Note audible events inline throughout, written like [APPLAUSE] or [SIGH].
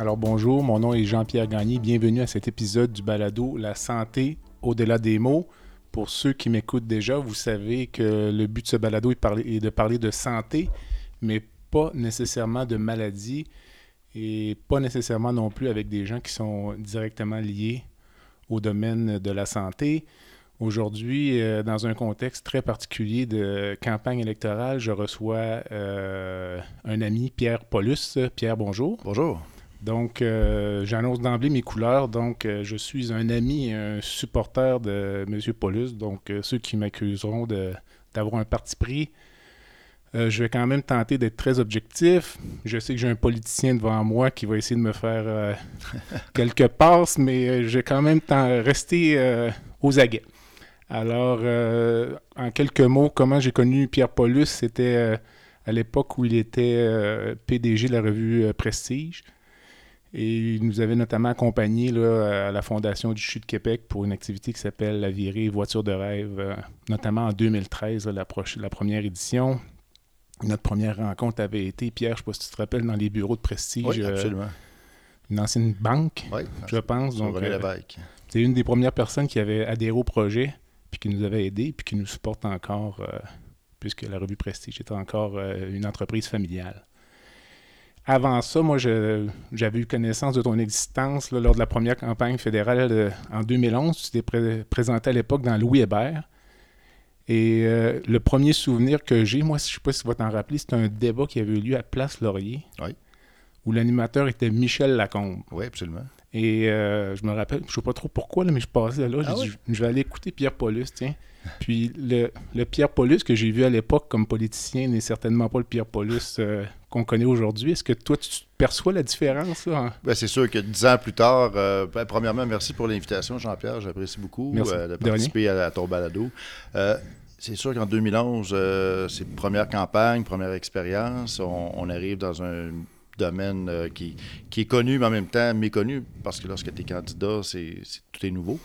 Alors bonjour, mon nom est Jean-Pierre Gagné. Bienvenue à cet épisode du balado La santé au-delà des mots. Pour ceux qui m'écoutent déjà, vous savez que le but de ce balado est, de parler de santé, mais pas nécessairement de maladie et pas nécessairement non plus avec des gens qui sont directement liés au domaine de la santé. Aujourd'hui, euh, dans un contexte très particulier de campagne électorale, je reçois euh, un ami, Pierre Paulus. Pierre, bonjour. Bonjour. Donc, euh, j'annonce d'emblée mes couleurs. Donc, euh, je suis un ami et un supporter de M. Paulus. Donc, euh, ceux qui m'accuseront d'avoir un parti pris, je vais quand même tenter d'être très objectif. Je sais que j'ai un politicien devant moi qui va essayer de me faire [LAUGHS] quelques passes, mais je vais quand même rester aux aguets. Alors, en quelques mots, comment j'ai connu Pierre Paulus, c'était à l'époque où il était PDG de la revue Prestige. Et il nous avait notamment accompagnés à la Fondation du CHU de Québec pour une activité qui s'appelle la virée Voiture de rêve, euh, notamment en 2013, la, la, première édition. Notre première rencontre avait été, Pierre, je ne sais pas si tu te rappelles, dans les bureaux de prestige. Oui, euh, absolument. une ancienne banque, je pense. Donc, euh, c'est une des premières personnes qui avait adhéré au projet, puis qui nous avait aidés, puis qui nous supporte encore, puisque la revue Prestige est encore une entreprise familiale. Avant ça, moi, j'avais eu connaissance de ton existence lors de la première campagne fédérale euh, en 2011. Tu t'es présenté à l'époque dans Louis Hébert. Et euh, le premier souvenir que j'ai, moi, je ne sais pas si tu vas t'en rappeler, c'est un débat qui avait eu lieu à Place Laurier. Où l'animateur était Michel Lacombe. Oui, absolument. Et euh, je me rappelle, je ne sais pas trop pourquoi, mais je passais là, j'ai ah dit, je vais aller écouter Pierre Paulus, tiens. Puis le, Pierre Paulus que j'ai vu à l'époque comme politicien n'est certainement pas le Pierre Paulus euh, qu'on connaît aujourd'hui? Est-ce que toi, tu perçois la différence? Ben, c'est sûr que dix ans plus tard, euh, ben, premièrement, merci pour l'invitation, Jean-Pierre. J'apprécie beaucoup de participer à, ton balado. c'est sûr qu'en 2011, c'est première campagne, première expérience. on, arrive dans un domaine euh, qui, qui, est connu, mais en même temps méconnu, parce que lorsque tu es candidat, c'est, tout est nouveau.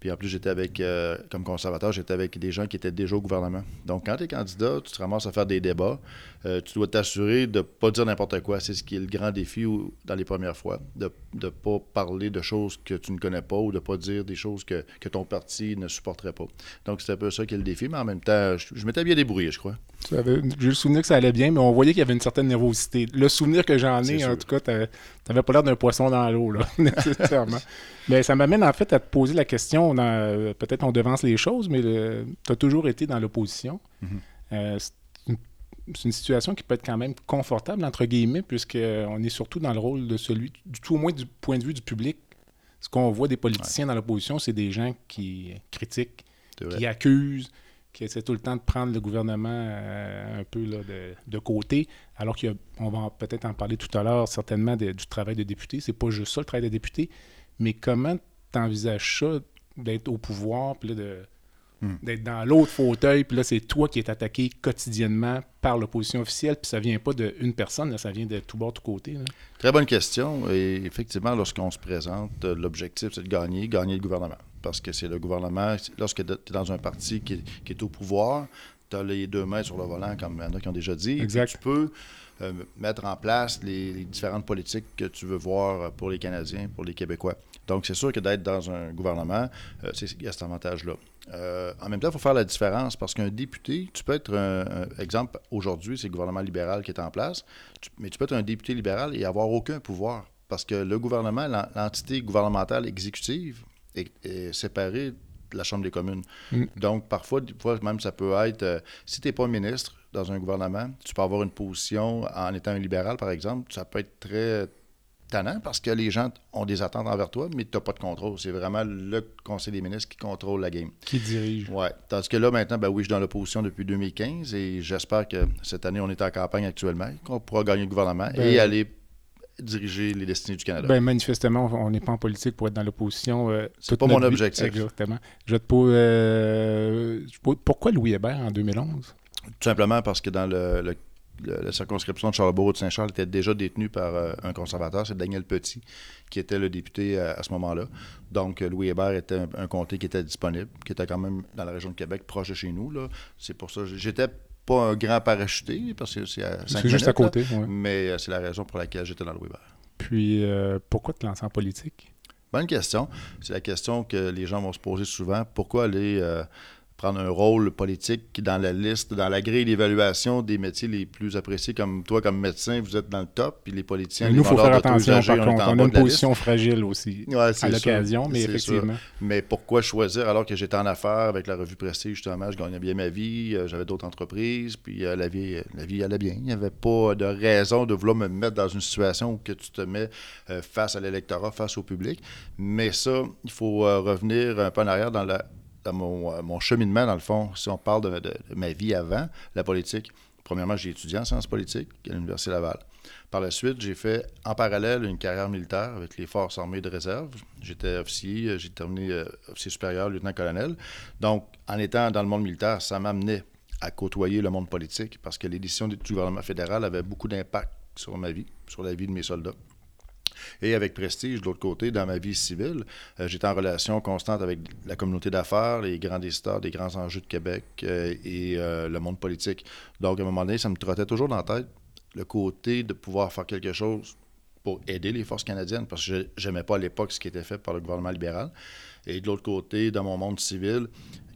Puis en plus, j'étais avec, euh, comme conservateur, j'étais avec des gens qui étaient déjà au gouvernement. Donc, quand tu es candidat, tu te ramasses à faire des débats. Euh, tu dois t'assurer de ne pas dire n'importe quoi. C'est ce qui est le grand défi dans les premières fois. De ne pas parler de choses que tu ne connais pas ou de ne pas dire des choses que, ton parti ne supporterait pas. Donc, c'est un peu ça qui est le défi. Mais en même temps, je, m'étais bien débrouillé, je crois. J'ai le souvenir que ça allait bien, mais on voyait qu'il y avait une certaine nervosité. Le souvenir que j'en ai, en tout cas, tu n'avais pas l'air d'un poisson dans l'eau, [LAUGHS] nécessairement. mais ça m'amène en fait à te poser la question euh, peut-être on devance les choses, mais tu as toujours été dans l'opposition. Euh, c'est une situation qui peut être quand même confortable, entre guillemets, puisqu'on est surtout dans le rôle de celui, du tout au moins du point de vue du public. Ce qu'on voit des politiciens dans l'opposition, c'est des gens qui critiquent, qui accusent, qui essaient tout le temps de prendre le gouvernement euh, un peu de, côté, alors qu'on va peut-être en parler tout à l'heure, certainement, du travail de député. C'est pas juste ça, le travail de député, mais comment tu envisages ça d'être au pouvoir, puis de, hmm. d'être dans l'autre fauteuil, puis là, c'est toi qui es attaqué quotidiennement par l'opposition officielle, puis ça vient pas d'une personne, ça vient de tout bord, tout côté. Très bonne question. Et effectivement, lorsqu'on se présente, euh, l'objectif, c'est de gagner, gagner le gouvernement. Parce que c'est le gouvernement, lorsque tu es dans un parti qui est, au pouvoir, tu as les deux mains sur le volant, comme il y en a qui ont déjà dit. Exact. Tu peux euh, mettre en place les, différentes politiques que tu veux voir pour les Canadiens, pour les Québécois. Donc, c'est sûr que d'être dans un gouvernement, euh, il y a cet avantage-là. Euh, en même temps, il faut faire la différence parce qu'un député, tu peux être un, exemple, aujourd'hui, c'est le gouvernement libéral qui est en place, mais tu peux être un député libéral et avoir aucun pouvoir parce que le gouvernement, l'entité gouvernementale exécutive est, séparée de la Chambre des communes. Mm. Donc, parfois, même ça peut être, euh, si tu n'es pas ministre dans un gouvernement, tu peux avoir une position en étant un libéral, par exemple, ça peut être très parce que les gens ont des attentes envers toi, mais tu n'as pas de contrôle. C'est vraiment le Conseil des ministres qui contrôle la game. Qui dirige. Oui. Tandis que là, maintenant, ben oui, je suis dans l'opposition depuis 2015 et j'espère que cette année, on est en campagne actuellement, qu'on pourra gagner le gouvernement et ben aller diriger les destinées du Canada. Ben, manifestement, on n'est pas en politique pour être dans l'opposition. Euh, c'est pas mon objectif. Exactement. Je te pose, euh, pourquoi Louis Hébert en 2011? Tout simplement parce que dans le, la circonscription de Charlebourg de Saint-Charles était déjà détenue par euh, un conservateur, c'est Daniel Petit, qui était le député à, ce moment-là. Donc, Louis Hébert était un, comté qui était disponible, qui était quand même dans la région de Québec, proche de chez nous. C'est pour ça que j'étais pas un grand parachuté, parce que c'est à C'est juste à côté, Mais euh, c'est la raison pour laquelle j'étais dans le Weber. Puis, euh, pourquoi te lancer en politique? Bonne question. C'est la question que les gens vont se poser souvent. Pourquoi aller euh, prendre un rôle politique dans la liste, dans la grille d'évaluation des métiers les plus appréciés, comme toi, comme médecin, vous êtes dans le top, puis les politiciens, mais nous, il faut faire attention, par contre. On, a une position fragile aussi à l'occasion, mais effectivement. Mais pourquoi choisir alors que j'étais en affaires avec la revue Prestige, justement, je gagnais bien ma vie, euh, j'avais d'autres entreprises, puis euh, la, vie, la vie allait bien. Il n'y avait pas de raison de vouloir me mettre dans une situation où que tu te mets euh, face à l'électorat, face au public. Mais ça, il faut revenir un peu en arrière dans la dans euh, mon, cheminement, dans le fond, si on parle de, ma vie avant la politique, premièrement, j'ai étudié en sciences politiques à l'Université Laval. Par la suite, j'ai fait en parallèle une carrière militaire avec les forces armées de réserve. J'étais officier, euh, j'ai terminé euh, officier supérieur, lieutenant-colonel. Donc, en étant dans le monde militaire, ça m'amenait à côtoyer le monde politique parce que l'édition du gouvernement fédéral avait beaucoup d'impact sur ma vie, sur la vie de mes soldats. Et avec Prestige, de l'autre côté, dans ma vie civile, euh, j'étais en relation constante avec la communauté d'affaires, les grands décideurs des grands enjeux de Québec euh, et euh, le monde politique. Donc, à un moment donné, ça me trottait toujours dans la tête le côté de pouvoir faire quelque chose pour aider les forces canadiennes, parce que je n'aimais pas à l'époque ce qui était fait par le gouvernement libéral. Et de l'autre côté, dans mon monde civil,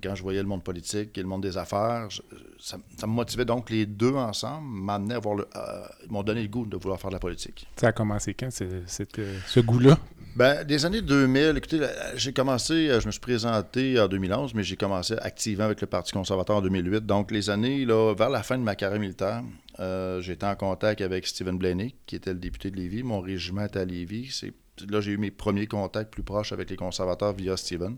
quand je voyais le monde politique et le monde des affaires, ça, me motivait donc les deux ensemble, m'amenaient à voir le, euh, m'ont donné le goût de vouloir faire de la politique. Ça a commencé quand, ce goût-là? Ben, des années 2000, écoutez, j'ai commencé, euh, je me suis présenté en 2011, mais j'ai commencé activement avec le Parti conservateur en 2008. Donc, les années, là, vers la fin de ma carrière militaire, euh, j'étais en contact avec Stephen Blaney, qui était le député de Lévis. Mon régiment était à Lévis. là, j'ai eu mes premiers contacts plus proches avec les conservateurs via Stephen.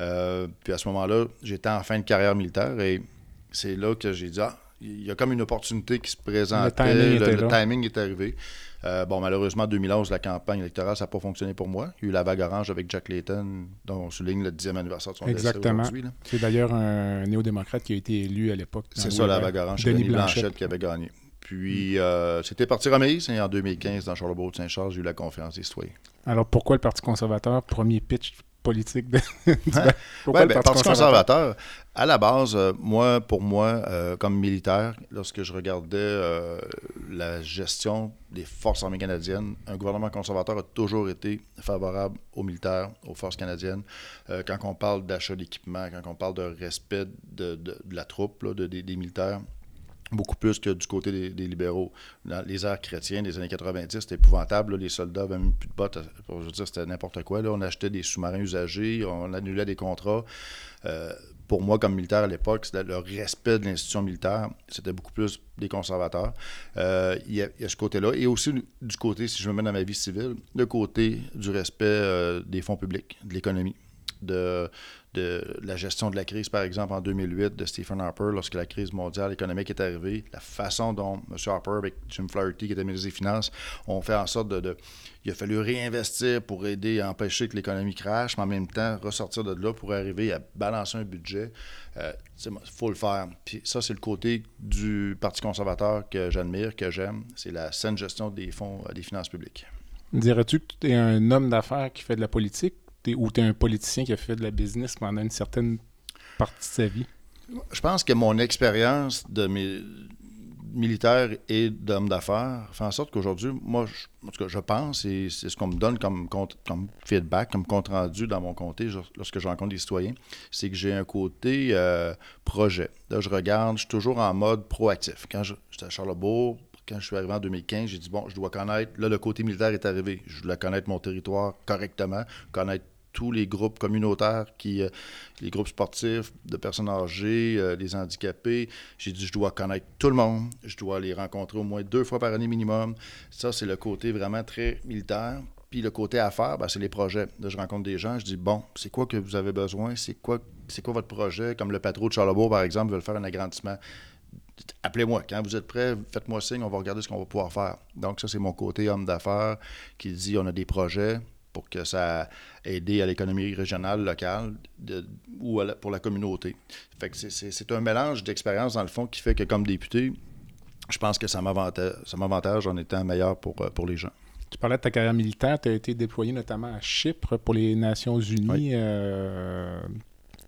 Euh, puis à ce moment-là, j'étais en fin de carrière militaire et c'est là que j'ai dit, ah, il y a comme une opportunité qui se présentait. Le timing, est arrivé. Euh, bon, malheureusement, en 2011, la campagne électorale, ça n'a pas fonctionné pour moi. Il y a eu la vague orange avec Jack Layton, dont on souligne le 10e anniversaire de son Exactement. C'est d'ailleurs un néo-démocrate qui a été élu à l'époque. C'est ça, la vague orange. Denis Blanchette. qui avait gagné. Puis, euh, c'était parti remise. Et en 2015, dans Charlebourg-Saint-Charles, j'ai eu la conférence des citoyens. Alors, pourquoi le Parti conservateur, premier pitch politique de, [LAUGHS] ben, Parti conservateur, à la base, euh, moi, pour moi, euh, comme militaire, lorsque je regardais euh, la gestion des forces armées canadiennes, un gouvernement conservateur a toujours été favorable aux militaires, aux forces canadiennes. quand on parle d'achat d'équipement, quand on parle de respect de, la troupe, des militaires, beaucoup plus que du côté des, libéraux. Dans les arts chrétiens des années 90, c'était épouvantable. Les soldats n'avaient même plus de bottes. Je c'était n'importe quoi. On achetait des sous-marins usagés, on annulait des contrats. Euh, pour moi, comme militaire à l'époque, le respect de l'institution militaire, c'était beaucoup plus des conservateurs. Euh, il, y a, ce côté-là. Et aussi du côté, si je me mets dans ma vie civile, le côté du respect euh, des fonds publics, de l'économie de, la gestion de la crise, par exemple, en 2008, de Stephen Harper, lorsque la crise mondiale économique est arrivée, la façon dont M. Harper, avec Jim Flaherty, qui était ministre des Finances, ont fait en sorte de, Il a fallu réinvestir pour aider à empêcher que l'économie crache, mais en même temps, ressortir de là pour arriver à balancer un budget. Euh, il faut le faire. Puis ça, c'est le côté du Parti conservateur que j'admire, que j'aime. C'est la saine gestion des fonds, des finances publiques. Dirais-tu que tu es un homme d'affaires qui fait de la politique? Ou tu es un politicien qui a fait de la business pendant une certaine partie de sa vie? Je pense que mon expérience de mes militaire et d'homme d'affaires fait en sorte qu'aujourd'hui, moi, je, en tout cas, je pense, et c'est ce qu'on me donne comme, comme feedback, comme compte rendu dans mon comté lorsque je rencontre des citoyens, c'est que j'ai un côté euh, projet. Là, je regarde, je suis toujours en mode proactif. Quand j'étais à Charlebourg, quand je suis arrivé en 2015, j'ai dit, bon, je dois connaître, là, le côté militaire est arrivé. Je dois connaître mon territoire correctement, connaître tous les groupes communautaires, qui, euh, les groupes sportifs de personnes âgées, euh, les handicapés. J'ai dit, je dois connaître tout le monde, je dois les rencontrer au moins deux fois par année minimum. Ça, c'est le côté vraiment très militaire. Puis le côté affaires, ben, c'est les projets. Là, je rencontre des gens, je dis, bon, c'est quoi que vous avez besoin? C'est quoi, c'est quoi votre projet? Comme le patron de Charlebourg, par exemple, veut faire un agrandissement appelez-moi. Quand vous êtes prêts, faites-moi signe, on va regarder ce qu'on va pouvoir faire. Donc, ça, c'est mon côté homme d'affaires qui dit on a des projets pour que ça aide à l'économie régionale, locale ou pour la communauté. Fait que c'est un mélange d'expérience, dans le fond, qui fait que comme député, je pense que ça m'avantage en étant meilleur pour, euh, pour les gens. Tu parlais de ta carrière militaire, tu as été déployé notamment à Chypre pour les Nations Unies. Euh,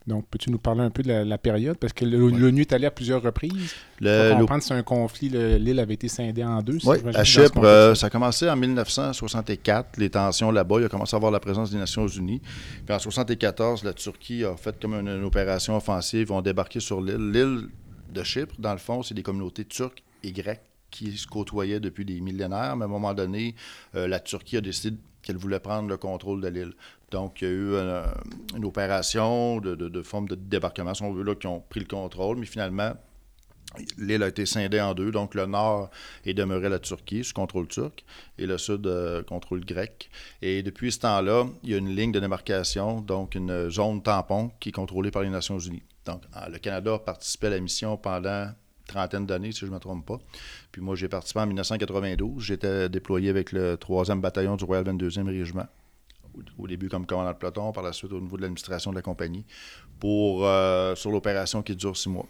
donc, peux-tu nous parler un peu de la, période? Parce que l'ONU est allé à plusieurs reprises. Le, Pour comprendre, c'est un conflit. L'île avait été scindée en deux. Oui, à Chypre, euh, ça a commencé en 1964, les tensions là-bas. Il a commencé à avoir la présence des Nations Unies. Puis en 1974, la Turquie a fait comme une, opération offensive. Ils ont débarqué sur l'île. L'île de Chypre, dans le fond, c'est des communautés turques et grecques qui se côtoyaient depuis des millénaires. Mais à un moment donné, euh, la Turquie a décidé qu'elle voulait prendre le contrôle de l'île. Donc, il y a eu euh, une, opération de, forme de débarquement, si on veut, là, qui ont pris le contrôle, mais finalement, l'île a été scindée en deux. Donc, le nord est demeuré la Turquie, sous contrôle turc, et le sud, euh, contrôle grec. Et depuis ce temps-là, il y a une ligne de démarcation, donc une zone tampon qui est contrôlée par les Nations Unies. Donc, le Canada a participé à la mission pendant trentaine d'années, si je ne me trompe pas. Puis moi, j'ai participé en 1992. J'étais déployé avec le 3e bataillon du Royal 22e Régiment au début comme commandant de peloton, par la suite au niveau de l'administration de la compagnie, pour euh, sur l'opération qui dure six mois.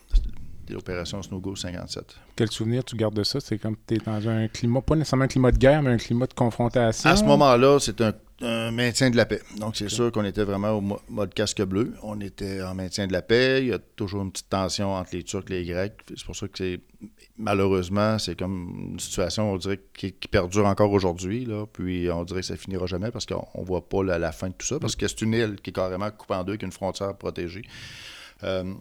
L'opération Snowgo 57. Quel souvenir tu gardes de ça? C'est comme tu es dans un climat, pas nécessairement un climat de guerre, mais un climat de confrontation. À ce moment-là, c'est un un maintien de la paix. Donc, c'est sûr qu'on était vraiment au mode casque bleu. On était en maintien de la paix. Il y a toujours une petite tension entre les Turcs et les Grecs. C'est pour ça que c'est malheureusement, c'est comme une situation, on dirait, qui, perdure encore aujourd'hui. Puis on dirait que ça finira jamais parce qu'on ne voit pas la, fin de tout ça. Parce que c'est une île qui est carrément coupée en deux, qui a une frontière protégée. Euh,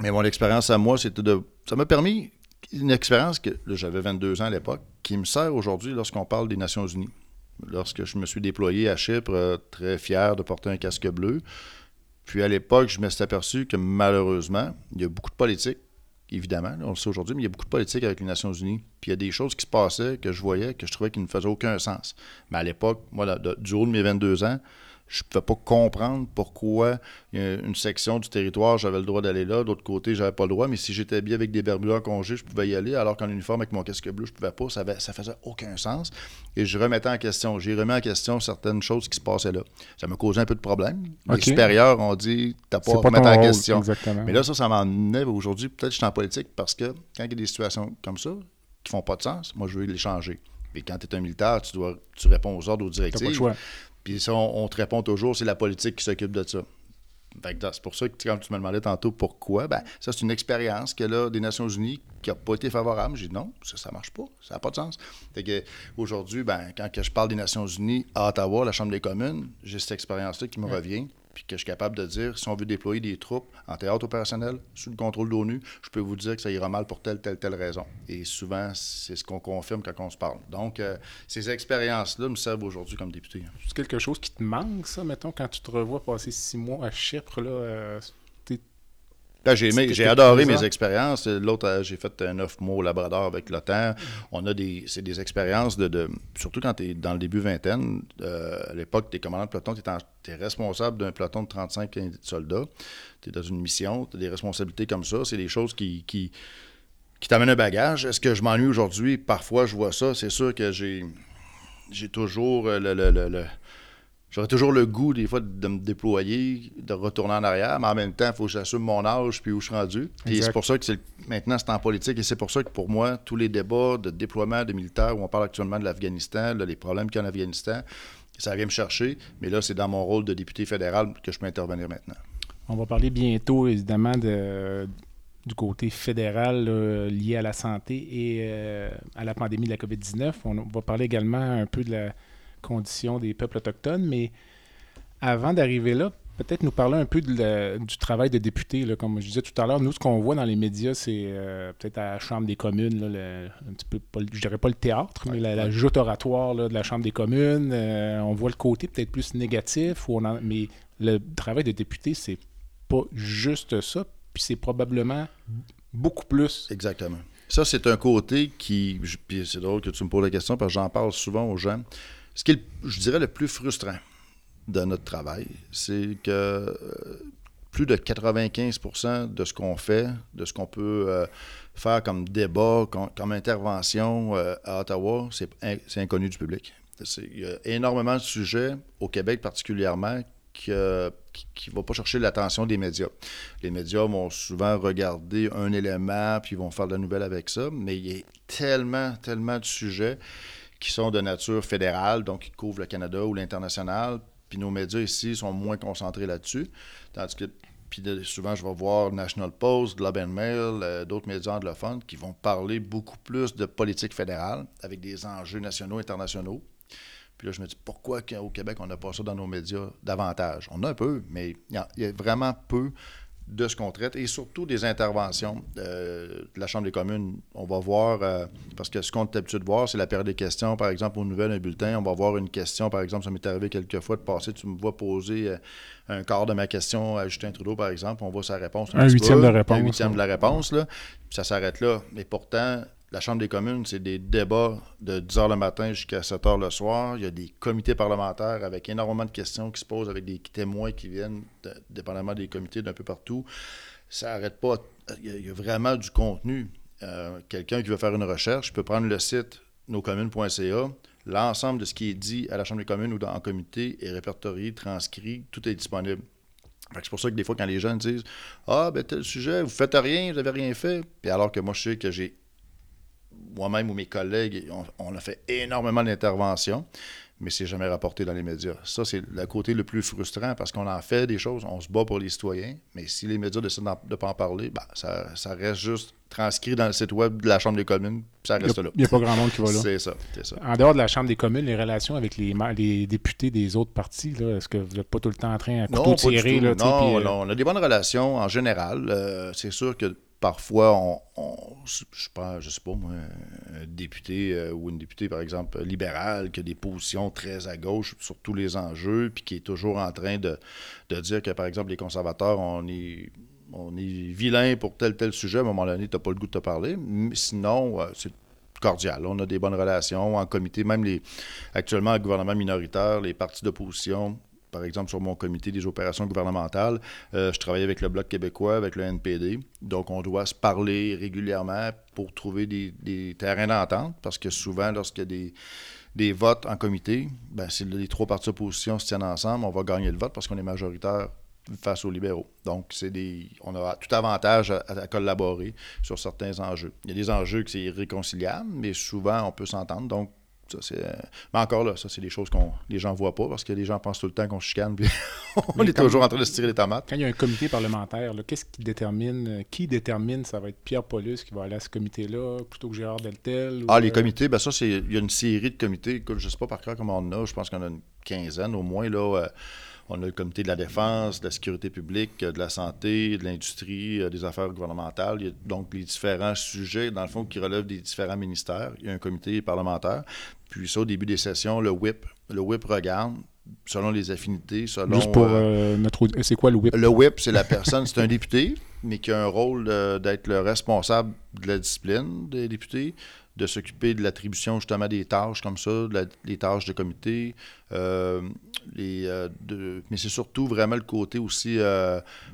mais mon expérience à moi, c'était de. Ça m'a permis une expérience que j'avais 22 ans à l'époque, qui me sert aujourd'hui lorsqu'on parle des Nations Unies lorsque je me suis déployé à Chypre, euh, très fier de porter un casque bleu. Puis à l'époque, je me suis aperçu que malheureusement, il y a beaucoup de politique, évidemment, on le sait aujourd'hui, mais il y a beaucoup de politique avec les Nations Unies. Puis il y a des choses qui se passaient que je voyais, que je trouvais qui ne faisaient aucun sens. Mais à l'époque, moi, du haut de mes 22 ans, je ne pouvais pas comprendre pourquoi une section du territoire, j'avais le droit d'aller là, d'autre côté, j'avais pas le droit, mais si j'étais bien avec des barbelés en congé, je pouvais y aller, alors qu'en uniforme avec mon casque bleu, je pouvais pas, ça, avait, ça faisait aucun sens. Et je remettais en question, j'ai remis en question certaines choses qui se passaient là. Ça me causait un peu de problème. Les supérieurs ont dit, t'as pas à remettre en question. Mais là, ça, ça m'en aujourd'hui, peut-être que je suis en politique parce que quand il y a des situations comme ça, qui font pas de sens, moi, je veux les changer. Mais quand tu es un militaire, tu dois tu réponds aux ordres, aux directives. Pas le choix. Puis ça, on, te répond toujours, c'est la politique qui s'occupe de ça. C'est pour ça que quand tu me demandais tantôt pourquoi, ben, ça c'est une expérience que là, des Nations Unies qui n'a pas été favorable. J'ai dit non, ça ne marche pas, ça n'a pas de sens. aujourd'hui, ben, quand je parle des Nations Unies à Ottawa, la Chambre des communes, j'ai cette expérience-là qui me revient puis que je suis capable de dire, si on veut déployer des troupes en théâtre opérationnel sous le contrôle de l'ONU, je peux vous dire que ça ira mal pour telle, telle, telle raison. Et souvent, c'est ce qu'on confirme quand on se parle. Donc, euh, ces expériences-là me servent aujourd'hui comme député. C'est quelque chose qui te manque, ça, mettons, quand tu te revois passer six mois à Chypre, là, euh, ben, j'ai adoré mes expériences. L'autre, euh, j'ai fait neuf mois au Labrador avec l'OTAN. On a des, c'est des expériences de, surtout quand tu es dans le début vingtaine. Euh, à l'époque, tu es commandant de peloton, tu es, responsable d'un peloton de 35 soldats. Tu es dans une mission, tu as des responsabilités comme ça. C'est des choses qui, qui, qui t'amènent un bagage. Est-ce que je m'ennuie aujourd'hui? Parfois, je vois ça. C'est sûr que j'ai, j'ai toujours euh, le J'aurais toujours le goût, des fois, de me déployer, de retourner en arrière, mais en même temps, il faut que j'assume mon âge puis où je suis rendu. Et c'est pour ça que maintenant, c'est en politique. Et c'est pour ça que, pour moi, tous les débats de déploiement de militaires, où on parle actuellement de l'Afghanistan, les problèmes qu'il y a en Afghanistan, ça vient me chercher. Mais là, c'est dans mon rôle de député fédéral que je peux intervenir maintenant. On va parler bientôt, évidemment, de, du côté fédéral lié à la santé et euh, à la pandémie de la COVID-19. On va parler également un peu de la conditions des peuples autochtones. Mais avant d'arriver là, peut-être nous parler un peu du travail de député. Là. Comme je disais tout à l'heure, nous, ce qu'on voit dans les médias, c'est euh, peut-être à la Chambre des communes, un petit peu, je dirais pas le théâtre, mais la, joute oratoire de la Chambre des communes. Euh, on voit le côté peut-être plus négatif, mais le travail de député, c'est pas juste ça, puis c'est probablement beaucoup plus. Exactement. Ça, c'est un côté qui. Puis c'est drôle que tu me poses la question parce que j'en parle souvent aux gens. Ce qui est, je dirais, le plus frustrant de notre travail, c'est que euh, plus de 95% de ce qu'on fait, de ce qu'on peut euh, faire comme débat, comme, intervention euh, à Ottawa, c'est inconnu du public. Il y a énormément de sujets, au Québec particulièrement, qui ne vont pas chercher l'attention des médias. Les médias vont souvent regarder un élément, puis ils vont faire de la nouvelle avec ça, mais il y a tellement, tellement de sujets qui sont de nature fédérale, donc qui couvrent le Canada ou l'international, puis nos médias ici sont moins concentrés là-dessus. Tandis que puis souvent, je vais voir National Post, Globe Mail, euh, d'autres médias anglophones qui vont parler beaucoup plus de politique fédérale avec des enjeux nationaux, internationaux. Puis là, je me dis, pourquoi au Québec, on n'a pas ça dans nos médias davantage? On a un peu, mais il y, a vraiment peu de ce qu'on traite et surtout des interventions euh, de la Chambre des communes. On va voir, euh, parce que ce qu'on est habitué de voir, c'est la période des questions, par exemple, aux nouvelles, un bulletin. On va voir une question, par exemple, ça m'est arrivé quelques fois de passer, tu me vois poser euh, un quart de ma question à Justin Trudeau, par exemple, on voit sa réponse. Un, huitième de réponse. Un huitième de la réponse, là. Puis ça s'arrête là. Mais pourtant, la Chambre des communes, c'est des débats de 10 h le matin jusqu'à 7 h le soir. Il y a des comités parlementaires avec énormément de questions qui se posent avec des témoins qui viennent, dépendamment des comités d'un peu partout. Ça n'arrête pas. Il y, a, vraiment du contenu. Euh, quelqu'un qui veut faire une recherche peut prendre le site noscommunes.ca. L'ensemble de ce qui est dit à la Chambre des communes ou en comité est répertorié, transcrit, tout est disponible. C'est pour ça que des fois, quand les gens disent Ah, ben tel sujet, vous faites rien, vous n'avez rien fait. Puis alors que moi, je sais que j'ai moi-même ou mes collègues, on, a fait énormément d'interventions, mais c'est jamais rapporté dans les médias. Ça, c'est le côté le plus frustrant parce qu'on en fait des choses, on se bat pour les citoyens, mais si les médias décident de ne pas en parler, ben, ça, reste juste transcrit dans le site web de la Chambre des communes, puis ça reste là. Il n'y a pas grand monde qui va là. c'est ça, ça, En dehors de la Chambre des communes, les relations avec les, les députés des autres partis, est-ce que vous n'êtes pas tout le temps en train à couteau non, tirer? Là, non, euh, non, on a des bonnes relations en général. Euh, c'est sûr que parfois, on, je ne je sais pas moi, un député euh, ou une députée, par exemple, libérale, qui a des positions très à gauche sur tous les enjeux, puis qui est toujours en train de, dire que, par exemple, les conservateurs, on est, on est vilain pour tel tel sujet, à un moment donné, tu n'as pas le goût de te parler. Sinon, euh, c'est cordial. On a des bonnes relations en comité, même les actuellement le gouvernement minoritaire, les partis d'opposition par exemple, sur mon comité des opérations gouvernementales, euh, je travaille avec le Bloc québécois, avec le NPD. Donc, on doit se parler régulièrement pour trouver des, terrains d'entente, parce que souvent, lorsqu'il y a des, votes en comité, ben, si les trois partis d'opposition se tiennent ensemble, on va gagner le vote parce qu'on est majoritaire face aux libéraux. Donc, c'est des, on a tout avantage à, collaborer sur certains enjeux. Il y a des enjeux que c'est irréconciliable, mais souvent, on peut s'entendre. Donc, euh, mais encore là, ça, c'est des choses que les gens ne voient pas parce que les gens pensent tout le temps qu'on chicane puis [LAUGHS] on est toujours en train de se tirer les tomates. Quand il y a un comité parlementaire, qu'est-ce qui détermine euh, qui détermine ça va être Pierre Paulus qui va aller à ce comité-là plutôt que Gérard Deltel Ah, les euh, comités, ben ça, c'est il y a une série de comités. je ne sais pas par cœur comment on en a, je pense qu'on a une quinzaine au moins. là. On a le comité de la défense, de la sécurité publique, de la santé, de l'industrie, des affaires gouvernementales. Il y a donc les différents sujets, dans le fond, qui relèvent des différents ministères. Il y a un comité parlementaire. Puis ça, au début des sessions, le whip, le whip regarde selon les affinités, selon... Juste pour euh, euh, notre... C'est quoi le whip? Le whip, c'est la personne, c'est un député, mais qui a un rôle d'être le responsable de la discipline des députés, de s'occuper de l'attribution justement des tâches comme ça, des tâches de comité. Euh, les, mais c'est surtout vraiment le côté aussi,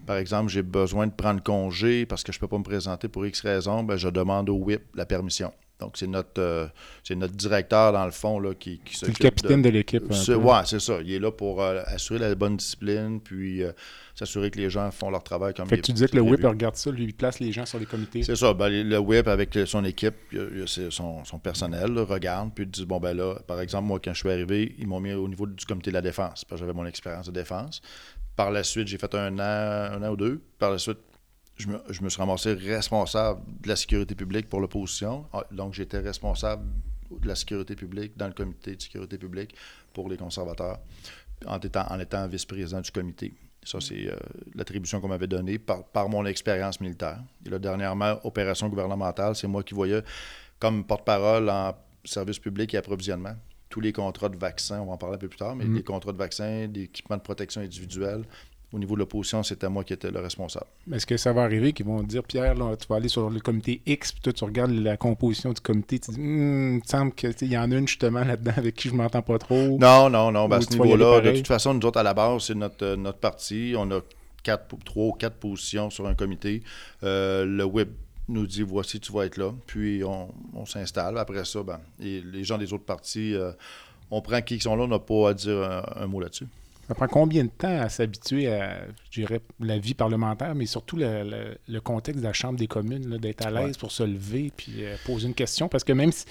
par exemple, j'ai besoin de prendre congé parce que je ne peux pas me présenter pour X raison, ben, je demande au whip la permission. Donc, c'est notre, euh, c'est notre directeur, dans le fond, là, qui, qui s'occupe. C'est le capitaine de, l'équipe. Oui, c'est ça. Il est là pour euh, assurer la bonne discipline, puis euh, s'assurer que les gens font leur travail comme fait que tu disais que le whip regarde ça, lui, il place les gens sur les comités. C'est ça. Ben, le whip, avec son équipe, son, son, personnel, regarde, puis il dit bon, ben là, par exemple, moi, quand je suis arrivé, ils m'ont mis au niveau du comité de la défense, parce que j'avais mon expérience de défense. Par la suite, j'ai fait un an, ou deux. Par la suite, je me, je me, suis ramassé responsable de la sécurité publique pour l'opposition. Ah, donc, j'étais responsable de la sécurité publique dans le comité de sécurité publique pour les conservateurs en étant, en étant vice-président du comité. Ça, c'est euh, l'attribution qu'on m'avait donnée par, par, mon expérience militaire. Et là, dernièrement, opération gouvernementale, c'est moi qui voyais comme porte-parole en service public et approvisionnement tous les contrats de vaccins, on va en parler un peu plus tard, mais mm-hmm. les contrats de vaccins, d'équipements de protection individuelle, au niveau de l'opposition, c'était moi qui étais le responsable. Est-ce que ça va arriver qu'ils vont dire, Pierre, tu vas aller sur le comité X, puis toi, tu regardes la composition du comité, tu dis, hum, il me semble qu'il y en a une justement là-dedans avec qui je m'entends pas trop. Non, non, non. Ben, à ce niveau-là, de toute façon, nous autres, à la base, c'est notre, notre parti. On a quatre, trois ou quatre positions sur un comité. le web nous dit voici, tu vas être là. Puis on, s'installe. Après ça, ben, les gens des autres partis, on prend qui sont là, on n'a pas à dire un mot là-dessus. Ça prend combien de temps à s'habituer à, je dirais, la vie parlementaire, mais surtout le, contexte de la Chambre des communes, d'être à l'aise pour se lever puis euh, poser une question? Parce que même si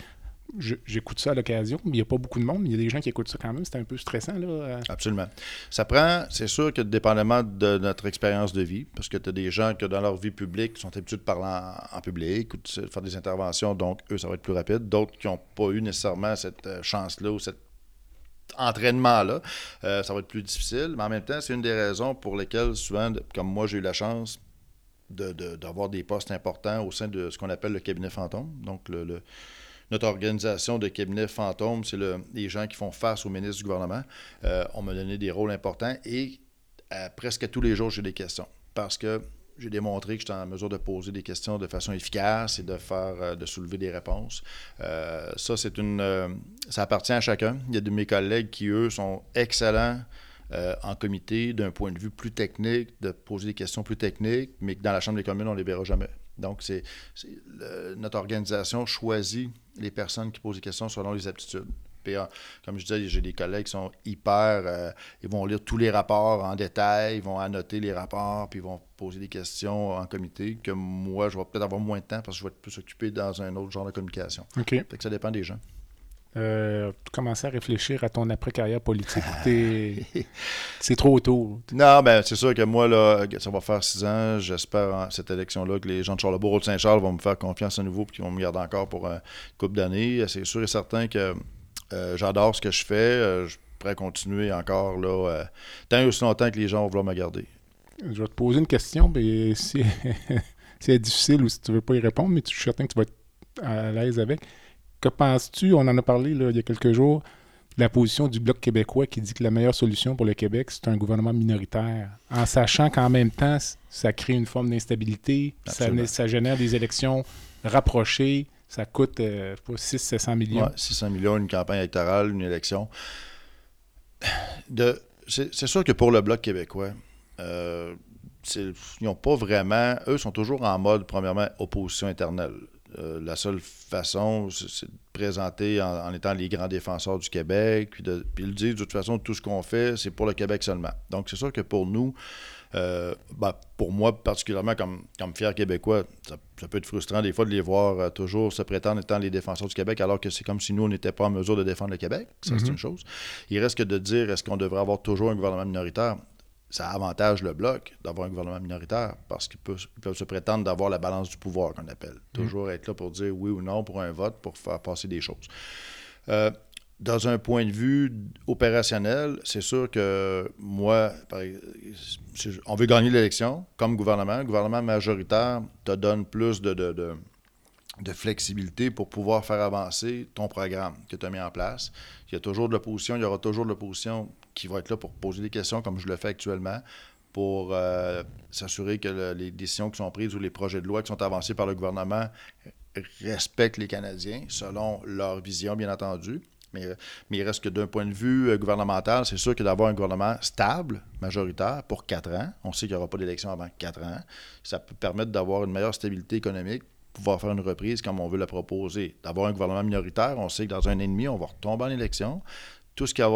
j'écoute ça à l'occasion, mais il n'y a pas beaucoup de monde, mais il y a des gens qui écoutent ça quand même. C'est un peu stressant. Là. Euh. Absolument. Ça prend, c'est sûr que dépendamment de notre expérience de vie, parce que tu as des gens qui, dans leur vie publique, sont habitués de parler en, public ou de faire des interventions, donc eux, ça va être plus rapide. D'autres qui n'ont pas eu nécessairement cette euh, chance-là ou cette entraînement-là, euh, ça va être plus difficile. Mais en même temps, c'est une des raisons pour lesquelles, souvent, comme moi, j'ai eu la chance d'avoir des postes importants au sein de ce qu'on appelle le cabinet fantôme. Donc, le, notre organisation de cabinet fantôme, c'est les gens qui font face au ministre du gouvernement. Euh, on m'a donné des rôles importants et presque tous les jours, j'ai des questions. Parce que j'ai démontré que j'étais en mesure de poser des questions de façon efficace et de faire, euh, de soulever des réponses. Euh, ça, c'est une, euh, ça appartient à chacun. Il y a de mes collègues qui, eux, sont excellents en comité d'un point de vue plus technique, de poser des questions plus techniques, mais que dans la Chambre des communes, on ne les verra jamais. Donc, c'est, notre organisation choisit les personnes qui posent des questions selon les aptitudes. Puis, comme je disais, j'ai des collègues qui sont hyper. Euh, ils vont lire tous les rapports en détail, ils vont annoter les rapports, puis ils vont poser des questions en comité que moi, je vais peut-être avoir moins de temps parce que je vais être plus occupé dans un autre genre de communication. OK. Fait que ça dépend des gens. Euh, tu commences à réfléchir à ton après-carrière politique. [LAUGHS] c'est trop tôt. Non, ben c'est sûr que moi, là, ça va faire six ans. J'espère, cette élection-là, que les gens de Charlebourg de Saint-Charles vont me faire confiance à nouveau et qu'ils vont me garder encore pour une couple d'années. C'est sûr et certain que euh, j'adore ce que je fais. Euh, je pourrais continuer encore là, euh, tant et aussi longtemps que les gens vont vouloir me garder. Je vais te poser une question, mais [LAUGHS] si c'est difficile ou si tu ne veux pas y répondre, mais je suis certain que tu vas être à l'aise avec. Que penses-tu, on en a parlé il y a quelques jours, la position du Bloc québécois qui dit que la meilleure solution pour le Québec, c'est un gouvernement minoritaire, en sachant qu'en même temps, ça crée une forme d'instabilité, ça, ça, génère des élections rapprochées, ça coûte euh, 600-700 millions. Oui, 600 millions, une campagne électorale, une élection. C'est, sûr que pour le Bloc québécois, euh, ils n'ont pas vraiment. Eux sont toujours en mode, premièrement, opposition éternelle. Euh, la seule façon, c'est de présenter en, étant les grands défenseurs du Québec, puis, de, puis ils disent de toute façon, tout ce qu'on fait, c'est pour le Québec seulement. Donc, c'est sûr que pour nous, euh, ben, pour moi, particulièrement comme, comme fier québécois, ça, peut être frustrant des fois de les voir euh, toujours se prétendre étant les défenseurs du Québec, alors que c'est comme si nous, on n'était pas en mesure de défendre le Québec. Ça, c'est mhm. une chose. Il reste que de dire est-ce qu'on devrait avoir toujours un gouvernement minoritaire? Ça avantage le bloc d'avoir un gouvernement minoritaire parce qu'ils peuvent, se prétendre d'avoir la balance du pouvoir, qu'on appelle. Mhm. Toujours être là pour dire oui ou non pour un vote, pour faire passer des choses. Euh, dans un point de vue opérationnel, c'est sûr que moi, on veut gagner l'élection comme gouvernement. Le gouvernement majoritaire te donne plus de, de, flexibilité pour pouvoir faire avancer ton programme que tu as mis en place. Il y a toujours de l'opposition, il y aura toujours de l'opposition qui va être là pour poser des questions comme je le fais actuellement pour euh, s'assurer que les décisions qui sont prises ou les projets de loi qui sont avancés par le gouvernement respectent les Canadiens selon leur vision, bien entendu. Mais, mais il reste que d'un point de vue euh, gouvernemental, c'est sûr que d'avoir un gouvernement stable, majoritaire, pour quatre ans, on sait qu'il n'y aura pas d'élection avant quatre ans, ça peut permettre d'avoir une meilleure stabilité économique, pouvoir faire une reprise comme on veut la proposer. D'avoir un gouvernement minoritaire, on sait que dans un an et demi, on va retomber en élection. Tout ce qui a...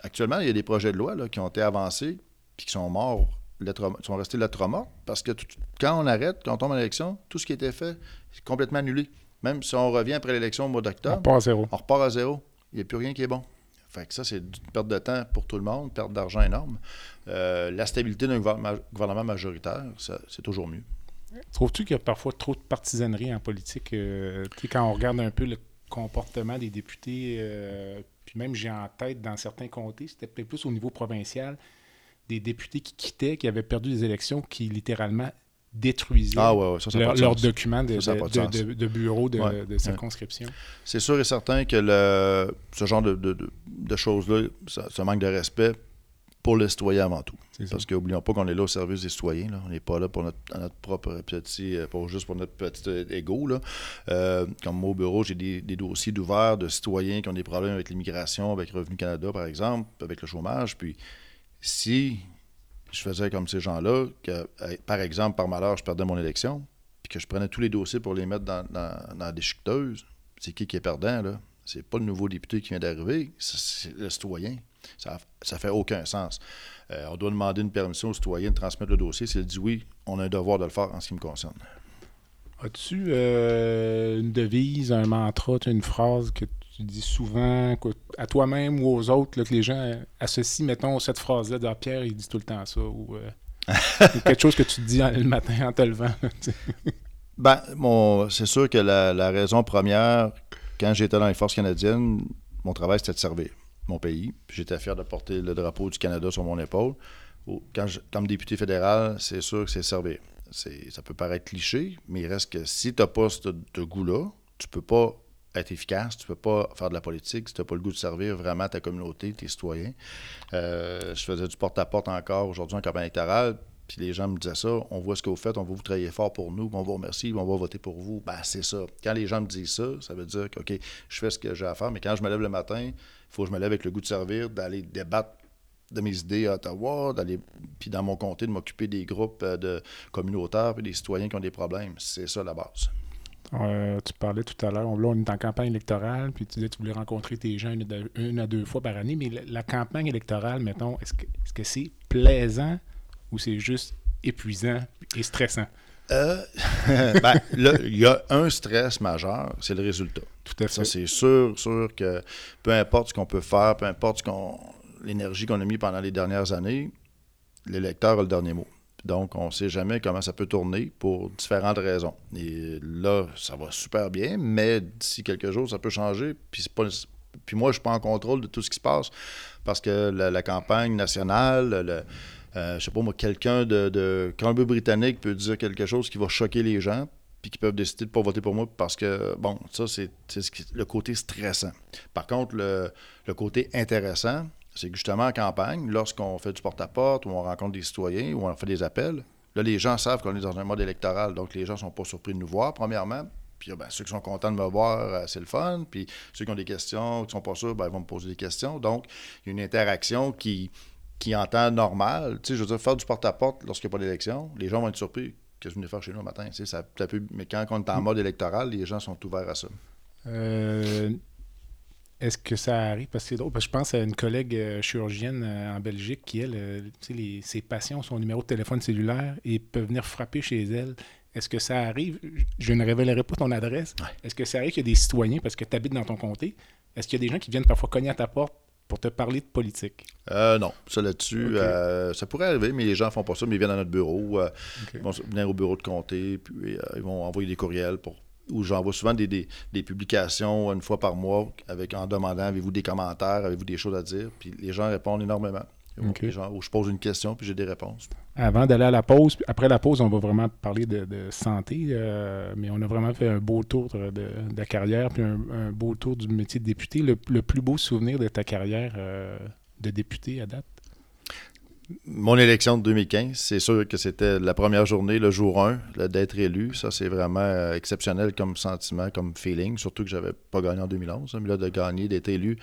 Actuellement, il y a des projets de loi qui ont été avancés puis qui sont morts, lettre, sont restés lettres mortes parce que quand on arrête, quand on tombe en élection, tout ce qui a été fait est complètement annulé. Même si on revient après l'élection au mois d'octobre, on repart à zéro. On repart à zéro il n'y a plus rien qui est bon. Fait que ça, c'est une perte de temps pour tout le monde, une perte d'argent énorme. Euh, la stabilité d'un gouvernement majoritaire, c'est toujours mieux. Trouves-tu qu'il y a parfois trop de partisanerie en politique? Euh, quand on regarde un peu le comportement des députés, euh, puis même j'ai en tête dans certains comtés, c'était peut-être plus au niveau provincial, des députés qui quittaient, qui avaient perdu des élections, qui littéralement détruisaient ah, leurs documents de, bureau de, circonscription. C'est sûr et certain que le, ce genre de, choses-là, ça, manque de respect pour le citoyen avant tout. Parce qu'oublions pas qu'on est là au service des citoyens. On n'est pas là pour notre, propre petit, euh, pas juste pour notre petit égo. Euh, comme moi au bureau, j'ai des, des, dossiers d'ouverts de citoyens qui ont des problèmes avec l'immigration, avec Revenu Canada, par exemple, avec le chômage. Puis si je faisais comme ces gens-là, que, par exemple, par malheur, je perdais mon élection, puis que je prenais tous les dossiers pour les mettre dans, dans, la déchiqueteuse, c'est qui qui est perdant, là? C'est pas le nouveau député qui vient d'arriver, c'est le citoyen. Ça, ça fait aucun sens. Euh, on doit demander une permission au citoyen de transmettre le dossier. S'il dit oui, on a un devoir de le faire en ce qui me concerne. As-tu euh, une devise, un mantra, une phrase que tu dis souvent à toi-même ou aux autres, que les gens associent, mettons, cette phrase-là de Pierre, il dit tout le temps ça, ou, euh, [LAUGHS] quelque chose que tu dis le matin en te levant? ben, c'est sûr que la, raison première, quand j'étais dans les forces canadiennes, mon travail, c'était de servir mon pays. J'étais fier de porter le drapeau du Canada sur mon épaule. Quand comme député fédéral, c'est sûr que c'est servir. Ça peut paraître cliché, mais il reste que si tu n'as pas ce goût-là, tu peux pas être efficace, tu peux pas faire de la politique si tu n'as pas le goût de servir vraiment ta communauté, tes citoyens. Euh, je faisais du porte-à-porte encore aujourd'hui en campagne électorale, puis les gens me disaient ça, on voit ce que vous faites, on va vous travailler fort pour nous, on vous remercie, on va voter pour vous. Ben, c'est ça. Quand les gens me disent ça, ça veut dire que, OK, je fais ce que j'ai à faire, mais quand je me lève le matin, il faut que je me lève avec le goût de servir, d'aller débattre de mes idées à Ottawa, d'aller, puis dans mon comté, de m'occuper des groupes euh, de communautaires et des citoyens qui ont des problèmes. C'est ça la base. Euh, tu parlais tout à l'heure, on, est en campagne électorale, puis tu disais que tu voulais rencontrer tes gens une, à deux fois par année, mais la, campagne électorale, mettons, est-ce que c'est plaisant ou c'est juste épuisant et stressant? Euh, [LAUGHS] ben, il y a un stress majeur, c'est le résultat. Tout à fait. Ça, c'est sûr, sûr que peu importe ce qu'on peut faire, peu importe l'énergie qu'on a mis pendant les dernières années, l'électeur a le dernier mot. Donc, on ne sait jamais comment ça peut tourner pour différentes raisons. Et là, ça va super bien, mais d'ici quelques jours, ça peut changer. Puis, puis moi, je ne suis pas en contrôle de tout ce qui se passe parce que la, campagne nationale, le, euh, je sais pas moi, quelqu'un de, de britannique peut dire quelque chose qui va choquer les gens, puis qui peuvent décider de ne pas voter pour moi parce que, bon, ça, c'est le côté stressant. Par contre, le, côté intéressant, c'est que justement en campagne, lorsqu'on fait du porte-à-porte, ou on rencontre des citoyens, ou on fait des appels, là, les gens savent qu'on est dans un mode électoral, donc les gens ne sont pas surpris de nous voir, premièrement. Puis ben, ceux qui sont contents de me voir, euh, c'est le fun. Puis ceux qui ont des questions, qui ne sont pas sûrs, ben, ils vont me poser des questions. Donc, il y a une interaction qui, qui en temps normal, tu sais, je veux dire, faire du porte-à-porte lorsqu'il n'y a pas d'élection, les gens vont être surpris. Qu'est-ce que vous venez faire chez nous le matin? Tu sais, ça, mais quand on est en mode électoral, les gens sont ouverts à ça. Euh, est-ce que ça arrive? Parce que c'est drôle, parce que je pense à une collègue euh, chirurgienne euh, en Belgique qui, elle, tu sais, ses patients ont son numéro de téléphone cellulaire et peuvent venir frapper chez elle. Est-ce que ça arrive? Je ne révélerai pas ton adresse. Est-ce que ça arrive qu'il y a des citoyens, parce que tu habites dans ton comté, est-ce qu'il y a des gens qui viennent parfois cogner à ta porte pour te parler de politique? Euh, non, ça là-dessus, euh, ça pourrait arriver, mais les gens font pas ça, mais ils viennent à notre bureau, euh, ils vont venir au bureau de comté, puis ils vont envoyer des courriels pour où j'envoie souvent des, des, publications une fois par mois avec en demandant avez-vous des commentaires, avez-vous des choses à dire, puis les gens répondent énormément où je pose une question puis j'ai des réponses. Avant d'aller à la pause, après la pause, on va vraiment parler de, santé, euh, mais on a vraiment fait un beau tour de, la carrière puis un, beau tour du métier de député. Le, plus beau souvenir de ta carrière euh, de député à date? Mon élection de 2015, c'est sûr que c'était la première journée, le jour 1, d'être élu. Ça, c'est vraiment euh, exceptionnel comme sentiment, comme feeling, surtout que j'avais pas gagné en 2011. Hein, mais là, de gagner, d'être élu,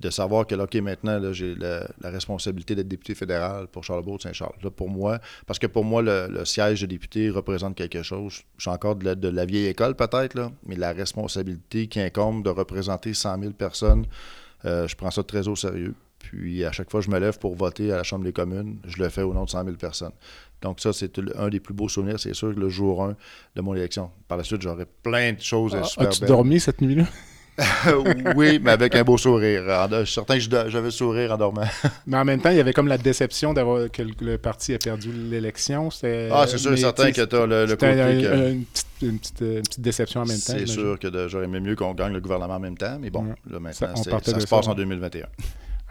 de savoir que, là, OK, maintenant, j'ai la, responsabilité d'être député fédéral pour Charlebourg-Saint-Charles. pour moi, parce que pour moi, le, siège de député représente quelque chose. Je suis encore de la, de la vieille école, peut-être, là, mais la responsabilité qui incombe de représenter 100 000 personnes, euh, je prends ça très au sérieux. Puis, à chaque fois que je me lève pour voter à la Chambre des communes, je le fais au nom de 100 000 personnes. Donc, ça, c'est un des plus beaux souvenirs, c'est sûr, le jour 1 de mon élection. Par la suite, j'aurai plein de choses à ah, super As-tu dormi cette nuit-là? [LAUGHS] oui, mais avec un beau sourire. Je suis certain que j'avais le sourire en dormant. [LAUGHS] mais en même temps, il y avait comme la déception d'avoir que le parti ait perdu l'élection. Ah, c'est sûr et certain que tu as le, côté. Une, petite, déception en même temps. C'est sûr que j'aurais aimé mieux qu'on gagne le gouvernement en même temps, mais bon, là maintenant, ça, se passe en 2021. [LAUGHS]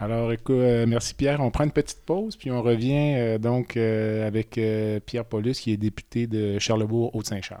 Alors, écoute, euh, merci Pierre. On prend une petite pause, puis on revient euh, donc euh, avec Pierre Paulus, qui est député de Charlebourg-Haute-Saint-Charles.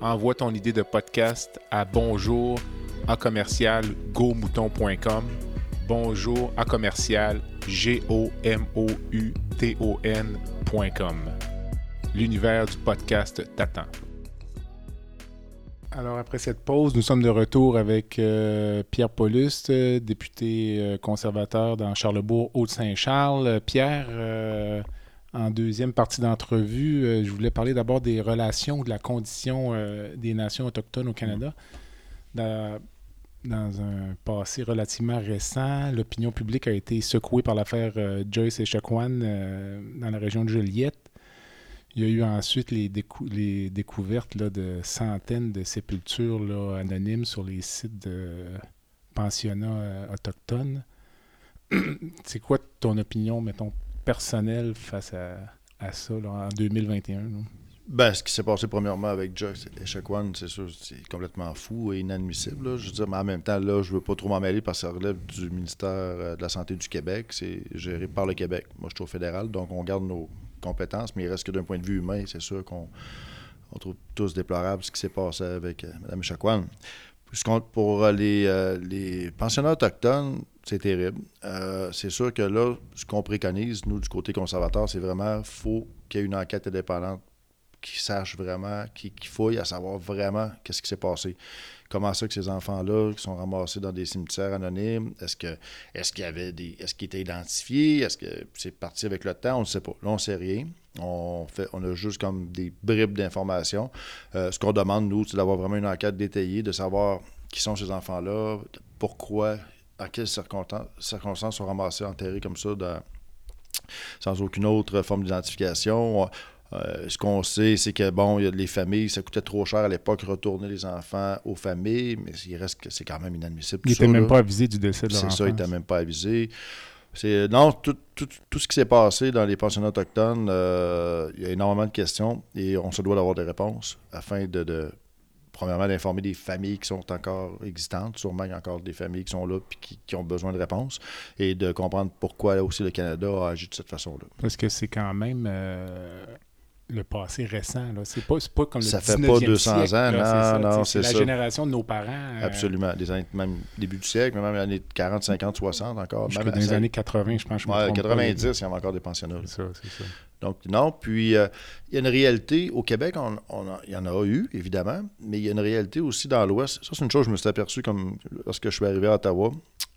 Envoie ton idée de podcast à bonjour à commercial gomouton.com. Bonjour à commercial g. L'univers du podcast t'attend. Alors, après cette pause, nous sommes de retour avec euh, Pierre Paulus, député euh, conservateur dans Charlebourg, Haute-Saint-Charles. Pierre, euh, en deuxième partie d'entrevue, je voulais parler d'abord des relations, de la condition des nations autochtones au Canada. Dans, dans un passé relativement récent, l'opinion publique a été secouée par l'affaire Joyce et Chacuan dans la région de Joliette. Il y a eu ensuite les, les découvertes là, de centaines de sépultures là, anonymes sur les sites de pensionnats euh, autochtones. [CLEARS THROAT] C'est quoi ton opinion, mettons, personnelle face à, ça en 2021? Ben, ce qui s'est passé premièrement avec et Echequan, c'est sûr, c'est complètement fou et inadmissible. Je veux dire, mais en même temps, là, je veux pas trop m'en mêler parce que ça relève du ministère euh, de la Santé du Québec. C'est géré par le Québec. Moi, je suis au fédéral, donc on garde nos, compétences, mais il reste que d'un point de vue humain, c'est sûr qu'on trouve tous déplorable ce qui s'est passé avec euh, Mme Chakwan. Pour euh, les, euh, les pensionnats autochtones, c'est terrible. c'est sûr que là, ce qu'on préconise, nous, du côté conservateur, c'est vraiment faut qu'il y ait une enquête indépendante qui sache vraiment, qui, qui fouille à savoir vraiment qu'est-ce qui s'est passé comment ça que ces enfants-là qui sont ramassés dans des cimetières anonymes, est-ce que est-ce qu'il y avait des. Est-ce qu'ils étaient identifiés? Est-ce que c'est parti avec le temps? On ne sait pas. Là, on ne sait rien. On, fait, on a juste comme des bribes d'informations. Euh, ce qu'on demande, nous, c'est d'avoir vraiment une enquête détaillée, de savoir qui sont ces enfants-là, pourquoi, à quelles circonstances, circonstances sont ramassés, enterrés comme ça, sans aucune autre forme d'identification. Euh, ce qu'on sait, c'est que, bon, il y a les familles, ça coûtait trop cher à l'époque, retourner les enfants aux familles, mais il reste que c'est quand même inadmissible. Il n'était même pas avisé du décès de leur C'est ça, il n'était même pas avisé. C'est, non, tout, ce qui s'est passé dans les pensionnats autochtones, euh, il y a énormément de questions et on se doit d'avoir des réponses afin de, premièrement, d'informer des familles qui sont encore existantes, sûrement il y a encore des familles qui sont là et qui, ont besoin de réponses, et de comprendre pourquoi aussi le Canada a agi de cette façon-là. Parce que c'est quand même euh, le passé récent. Là. C'est pas, pas comme ça le fait pas 200 ans, non, non, c'est la génération de nos parents. Euh, Absolument. Des années, même début du siècle, même les années 40, 50, 60 encore. Même dans les années 80, je pense. Je ouais, 90, il y avait encore des pensionnats. C'est ça, c'est ça. Donc, non. Puis, euh, il y a une réalité au Québec, il y en a eu, évidemment, mais il y a une réalité aussi dans l'Ouest. Ça, c'est une chose que je me suis aperçu comme lorsque je suis arrivé à Ottawa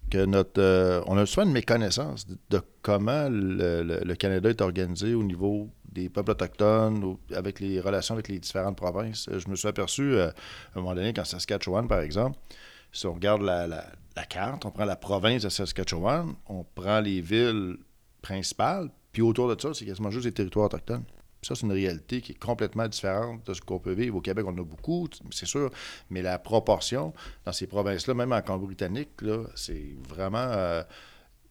que notre, euh, on a souvent une méconnaissance de, comment le, Canada est organisé au niveau des peuples autochtones, avec les relations avec les différentes provinces. Je me suis aperçu euh, à un moment donné, qu'en Saskatchewan, par exemple, si on regarde la, carte, on prend la province de Saskatchewan, on prend les villes principales, puis autour de ça, c'est quasiment juste des territoires autochtones. Ça, c'est une réalité qui est complètement différente de ce qu'on peut vivre. Au Québec, on en a beaucoup, c'est sûr, mais la proportion dans ces provinces-là, même en Colombie-Britannique, c'est vraiment euh,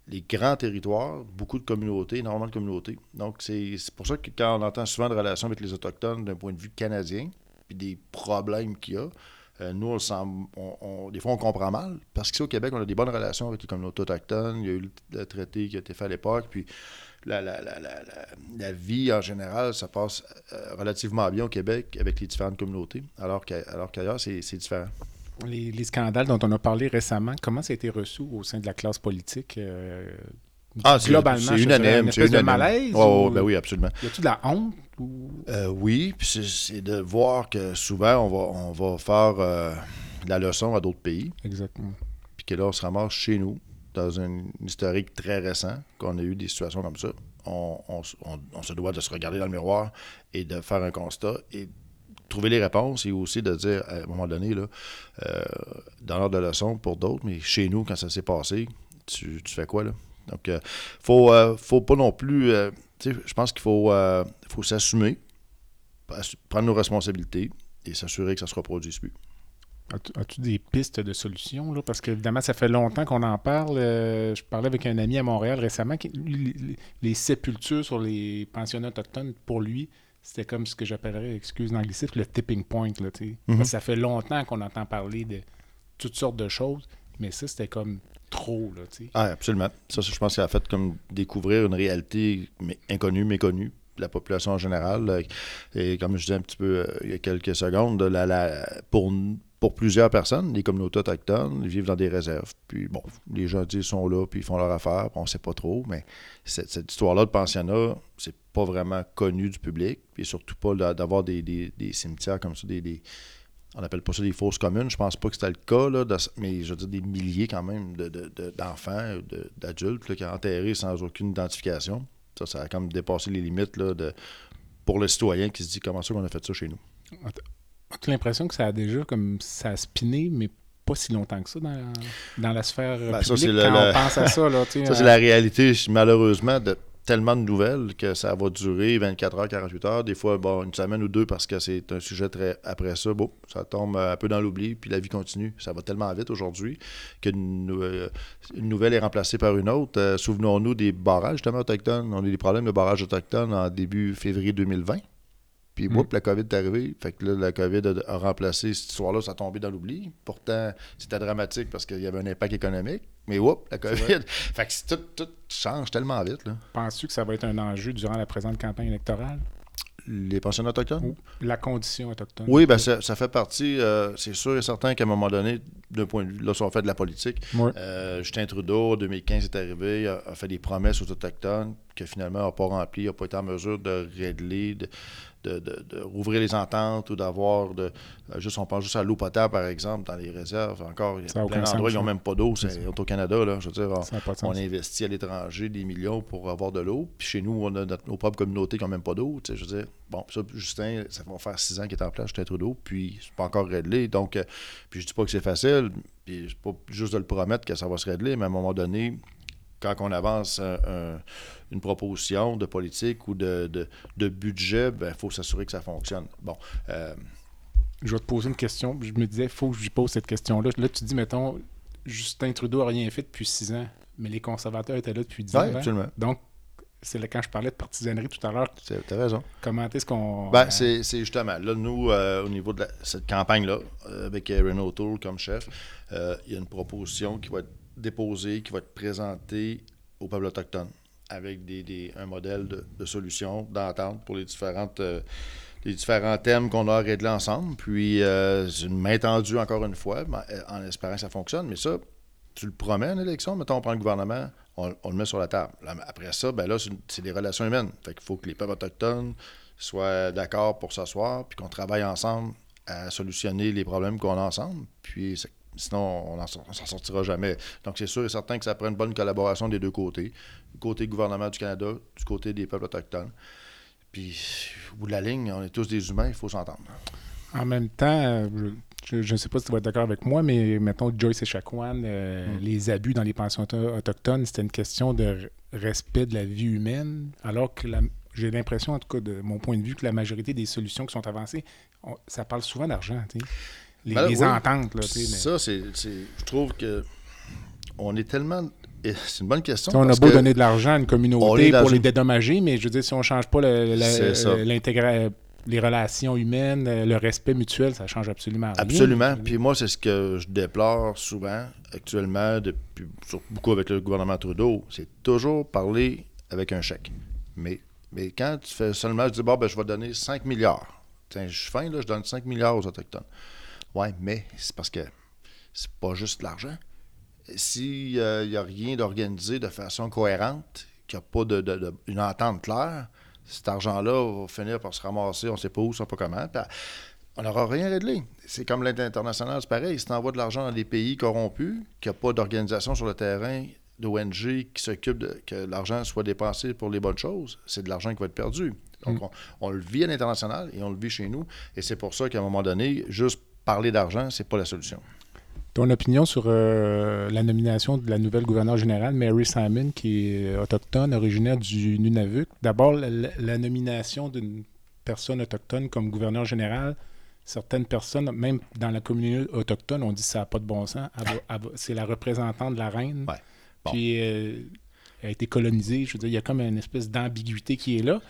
les grands territoires, beaucoup de communautés, énormément de communautés. Donc, c'est pour ça que quand on entend souvent de relations avec les Autochtones d'un point de vue canadien, puis des problèmes qu'il y a, euh, nous, on, des fois, on comprend mal, parce qu'ici au Québec, on a des bonnes relations avec les communautés autochtones. Il y a eu le traité qui a été fait à l'époque, puis la, la, la, la, vie en général, ça passe euh, relativement bien au Québec avec les différentes communautés, alors qu'ailleurs, c'est différent. Les, scandales dont on a parlé récemment, comment ça a été reçu au sein de la classe politique euh, ah, globalement, c'est unanime. C'est de malaise? Oh, ben oui, absolument. Y a-t-il de la honte? Euh, oui, puis c'est de voir que souvent, on va, on va faire la leçon à d'autres pays. Exactement. Puis que là, on se ramasse chez nous dans un historique très récent qu'on a eu des situations comme ça. On, se doit de se regarder dans le miroir et de faire un constat et trouver les réponses et aussi de dire à un moment donné, là, euh, dans l'ordre de leçon pour d'autres, mais chez nous, quand ça s'est passé, tu, fais quoi là? Donc, euh, faut, euh, faut pas non plus. je pense qu'il faut, faut s'assumer, prendre nos responsabilités et s'assurer que ça se reproduise plus. As-tu des pistes de solutions? Là? Parce qu'évidemment, ça fait longtemps qu'on en parle. Euh, je parlais avec un ami à Montréal récemment. Qui, les, sépultures sur les pensionnats autochtones, pour lui, c'était comme ce que j'appellerais, excuse l'anglicisme, le tipping point. Là, mm-hmm. Ça fait longtemps qu'on entend parler de toutes sortes de choses, mais ça, c'était comme trop. Là, ah, absolument. Ça, je pense que ça a fait comme découvrir une réalité mais inconnue, méconnue la population en général. Et comme je disais un petit peu il y a quelques secondes, la, la, pour, pour plusieurs personnes, les communautés autochtones, ils vivent dans des réserves. Puis bon, les gens disent sont là, puis ils font leur affaire, on ne sait pas trop, mais cette, histoire-là de pensionnat, c'est pas vraiment connu du public, puis surtout pas d'avoir des, cimetières comme ça, des, on appelle pas ça des fausses communes, je pense pas que c'était le cas, là, mais je veux dire des milliers quand même d'enfants, de, d'adultes qui ont enterré sans aucune identification. Ça, ça a comme dépassé les limites là, de, pour le citoyen qui se dit comment ça qu'on a fait ça chez nous? As-tu l'impression que ça a déjà comme ça a spiné, mais pas si longtemps que ça dans, dans la sphère ben, publique ça, quand on pense à ça. Là, [LAUGHS] ça, c'est la réalité, malheureusement, de tellement de nouvelles que ça va durer 24 heures, 48 heures, des fois bon, une semaine ou deux parce que c'est un sujet très après ça, bon, ça tombe un peu dans l'oubli, puis la vie continue. Ça va tellement vite aujourd'hui qu'une euh, une nouvelle est remplacée par une autre. Euh, souvenons-nous des barrages justement autochtones. On a eu des problèmes de barrages autochtones en début février 2020. Puis, mm. la COVID est arrivée. Fait que là, la COVID a, remplacé cette histoire-là, ça a tombé dans l'oubli. Pourtant, c'était dramatique parce qu'il y avait un impact économique. Mais, whoop, la COVID. [LAUGHS] fait que tout, tout, change tellement vite. Penses-tu que ça va être un enjeu durant la présente campagne électorale? Les pensionnats autochtones? la condition autochtone? Oui, ben ça, fait partie, euh, c'est sûr et certain qu'à un moment donné, d'un point de vue, là, si on fait de la politique, euh, Justin Trudeau, en 2015, est arrivé, a, fait des promesses aux Autochtones que finalement n'a pas rempli, n'a pas été en mesure de régler, de, de, rouvrir les ententes ou d'avoir de euh, juste on pense juste à l'eau potable par exemple dans les réserves. Encore il y a plein d'endroits qui n'ont même pas d'eau c'est au Canada là. Je veux dire on, investit à l'étranger des millions pour avoir de l'eau puis chez nous on a nos propres communautés qui n'ont même pas d'eau je veux dire. Bon ça Justin ça va faire six ans qu'il est en place Justin Trudeau puis c'est pas encore réglé donc euh, puis je dis pas que c'est facile puis c'est pas juste de le promettre que ça va se régler mais à un moment donné quand on avance une proposition de politique ou de, budget, il ben, faut s'assurer que ça fonctionne. Bon. Euh, je vais te poser une question. Je me disais, il faut que je lui pose cette question-là. Là, tu dis, mettons, Justin Trudeau n'a rien fait depuis six ans, mais les conservateurs étaient là depuis dix ans. Absolument. Donc, c'est là quand je parlais de partisanerie tout à l'heure. Tu as raison. Comment est-ce qu'on. Ben, c'est justement, là, nous, euh, au niveau de cette campagne-là, euh, avec Renault Tour comme chef, il y a une proposition qui va être déposé, qui va être présenté au peuple autochtone avec un modèle de, solution, d'entente pour les différentes euh, les différents thèmes qu'on a réglés ensemble. Puis euh, c'est une main tendue encore une fois, euh, en espérant que ça fonctionne. Mais ça, tu le promets en élection, mettons, on prend le gouvernement, on, le met sur la table. après ça, ben là, c'est des relations humaines. Fait qu'il faut que les peuples autochtones soient d'accord pour s'asseoir, puis qu'on travaille ensemble à solutionner les problèmes qu'on a ensemble. Puis Sinon, on ne s'en sortira jamais. Donc, c'est sûr et certain que ça prend une bonne collaboration des deux côtés. Du côté gouvernement du Canada, du côté des peuples autochtones. Puis, au bout de la ligne, on est tous des humains, il faut s'entendre. En même temps, je ne sais pas si tu vas être d'accord avec moi, mais mettons Joyce et Chacoan, euh, mm. les abus dans les pensions autochtones, c'était une question de respect de la vie humaine, alors que j'ai l'impression, en tout cas de mon point de vue, que la majorité des solutions qui sont avancées, ça parle souvent d'argent les, ben ententes. Là, Ça, c'est, je trouve que on est tellement. C'est une bonne question. on a beau donner de l'argent à une communauté pour les dédommager, mais je veux dire, si on ne change pas l'intégration les relations humaines, le respect mutuel, ça change absolument rien. Absolument. Puis moi, c'est ce que je déplore souvent actuellement, depuis beaucoup avec le gouvernement Trudeau, c'est toujours parler avec un chèque. Mais, mais quand tu fais seulement, je dis, bon, ben, je vais donner 5 milliards. Tiens, je suis fin, là, je donne 5 milliards aux Autochtones. Oui, mais c'est parce que c'est pas juste l'argent. S'il n'y a rien d'organisé de façon cohérente, qu'il n'y a pas de, une entente claire, cet argent-là va finir par se ramasser, on ne sait pas où, on ne sait pas comment. on n'aura rien réglé. C'est comme l'aide internationale, c'est pareil. Si tu envoies de l'argent dans des pays corrompus, qu'il n'y a pas d'organisation sur le terrain, d'ONG qui s'occupe de que l'argent soit dépensé pour les bonnes choses, c'est de l'argent qui va être perdu. Donc, mm. on, le vit à l'international et on le vit chez nous. Et c'est pour ça qu'à un moment donné, juste parler d'argent, c'est pas la solution. Ton opinion sur euh, la nomination de la nouvelle gouverneure générale, Mary Simon, qui est autochtone, originaire du Nunavut. D'abord, la, nomination d'une personne autochtone comme gouverneur général, certaines personnes, même dans la communauté autochtone, ont dit que ça n'a pas de bon sens. C'est la représentante de la reine. Puis euh, elle a été colonisée. Je veux dire, il y a comme une espèce d'ambiguïté qui est là.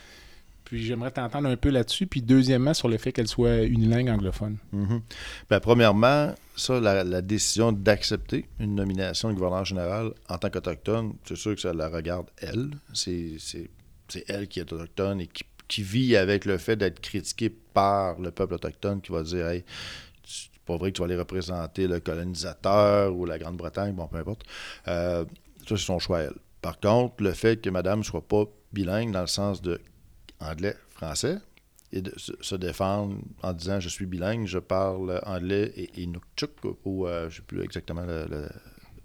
Puis j'aimerais t'entendre un peu là-dessus. Puis deuxièmement, sur le fait qu'elle soit une langue anglophone. Mm premièrement, ça, la, décision d'accepter une nomination de gouverneur général en tant qu'autochtone, c'est sûr que ça la regarde elle. C'est elle qui est autochtone et qui, qui vit avec le fait d'être critiqué par le peuple autochtone qui va dire Hey, c'est pas vrai que tu vas aller représenter le colonisateur ou la Grande-Bretagne, bon, peu importe. Euh, ça, c'est son choix, elle. Par contre, le fait que madame soit pas bilingue dans le sens de anglais-français, et de se défendre en disant je suis bilingue, je parle anglais et Inukchuk, ou euh, je ne sais plus exactement le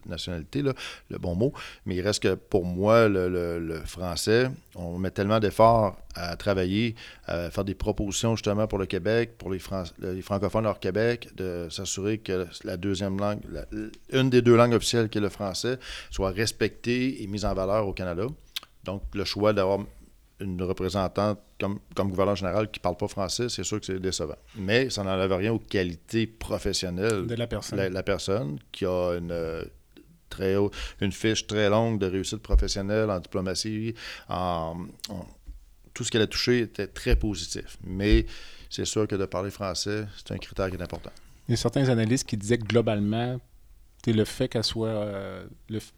nationalité, le bon mot. Mais il reste que pour moi, le, français, on met tellement d'efforts à travailler, à faire des propositions justement pour le Québec, pour les francophones hors Québec, de s'assurer que la deuxième langue, une des deux langues officielles qui est le français, soit respectée et mise en valeur au Canada. Donc, le choix d'avoir une représentante comme, comme gouverneur général qui ne parle pas français, c'est sûr que c'est décevant. Mais ça n'enlève rien aux qualités professionnelles de la personne. la personne qui a une très haut, une fiche très longue de réussite professionnelle en diplomatie, en, tout ce qu'elle a touché était très positif. Mais c'est sûr que de parler français, c'est un critère qui est important. Il y a certains analystes qui disaient que globalement, le fait qu'elle soit euh,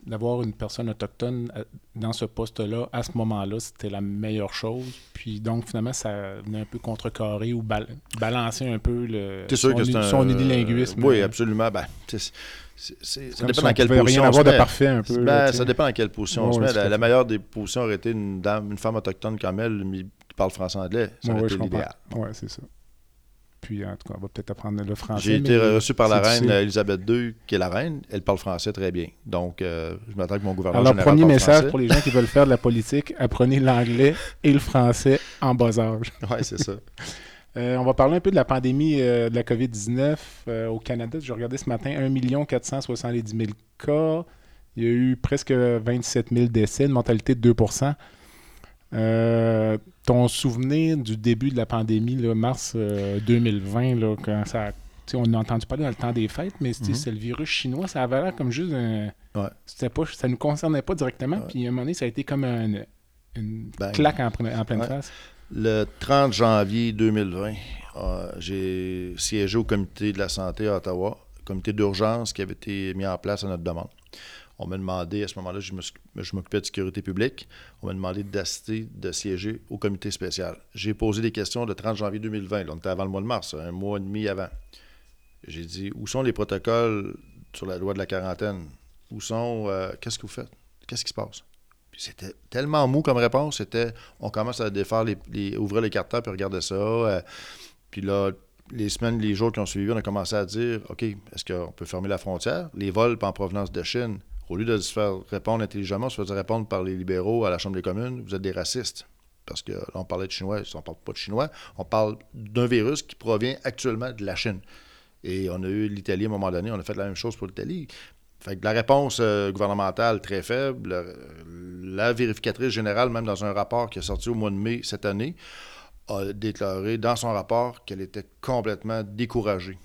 d'avoir une personne autochtone euh, dans ce poste-là à ce moment-là, c'était la meilleure chose. Puis donc finalement, ça venait un peu contrecarrer ou balancer un peu le son, son, unilinguisme. oui, absolument. Ben, ça dépend dans quelle position. on se met. parfait un peu. Ben, ça dépend dans quelle position on se met. La, meilleure des positions aurait été une dame, une femme autochtone comme elle, qui parle français-anglais. Ça aurait été l'idéal. Oui, c'est ça. Puis, en tout cas, on va peut-être apprendre le français. J'ai été reçu par la reine Elisabeth II, qui est la reine. Elle parle français très bien. Donc, euh, je m'attends que mon gouvernement Alors, premier message pour les gens qui veulent faire de la politique, apprenez l'anglais et le français en bas âge. [LAUGHS] oui, c'est ça. [LAUGHS] Euh, on va parler un peu de la pandémie euh, de la COVID-19 euh, au Canada. Je regardais ce matin 1 470 000 cas. Il y a eu presque 27 000 décès, une mortalité de 2 Ton souvenir du début de la pandémie, mars 2020, quand ça on a entendu parler dans le temps des fêtes, mais mm-hmm. c'est le virus chinois, ça avait l'air comme juste un. C'était pas, ça ne nous concernait pas directement. Puis à un moment donné, ça a été comme une ben, claque en, pleine face. Le 30 janvier 2020, euh, j'ai siégé au comité de la santé à Ottawa, comité d'urgence qui avait été mis en place à notre demande. On m'a demandé, à ce moment-là, je m'occupais de sécurité publique, on m'a demandé d'assister, de siéger au comité spécial. J'ai posé des questions le 30 janvier 2020, on était avant le mois de mars, un mois et demi avant. J'ai dit, où sont les protocoles sur la loi de la quarantaine? Où sont, euh, qu'est-ce que vous faites? Qu'est-ce qui se passe? c'était tellement mou comme réponse. C'était on commence à défaire les, ouvrir les cartons puis regarder ça. Euh, puis là, les semaines, les jours qui ont suivi, on a commencé à dire OK, est-ce qu'on peut fermer la frontière? Les vols en provenance de Chine, au lieu de se faire répondre intelligemment, se faisait répondre par les libéraux à la Chambre des communes vous êtes des racistes. Parce que là, on parlait de Chinois, on ne parle pas de Chinois, on parle d'un virus qui provient actuellement de la Chine. Et on a eu l'Italie à un moment donné, on a fait la même chose pour l'Italie. Fait que la réponse euh, gouvernementale très faible. La, vérificatrice générale, même dans un rapport qui est sorti au mois de mai cette année, a déclaré dans son rapport qu'elle était complètement découragée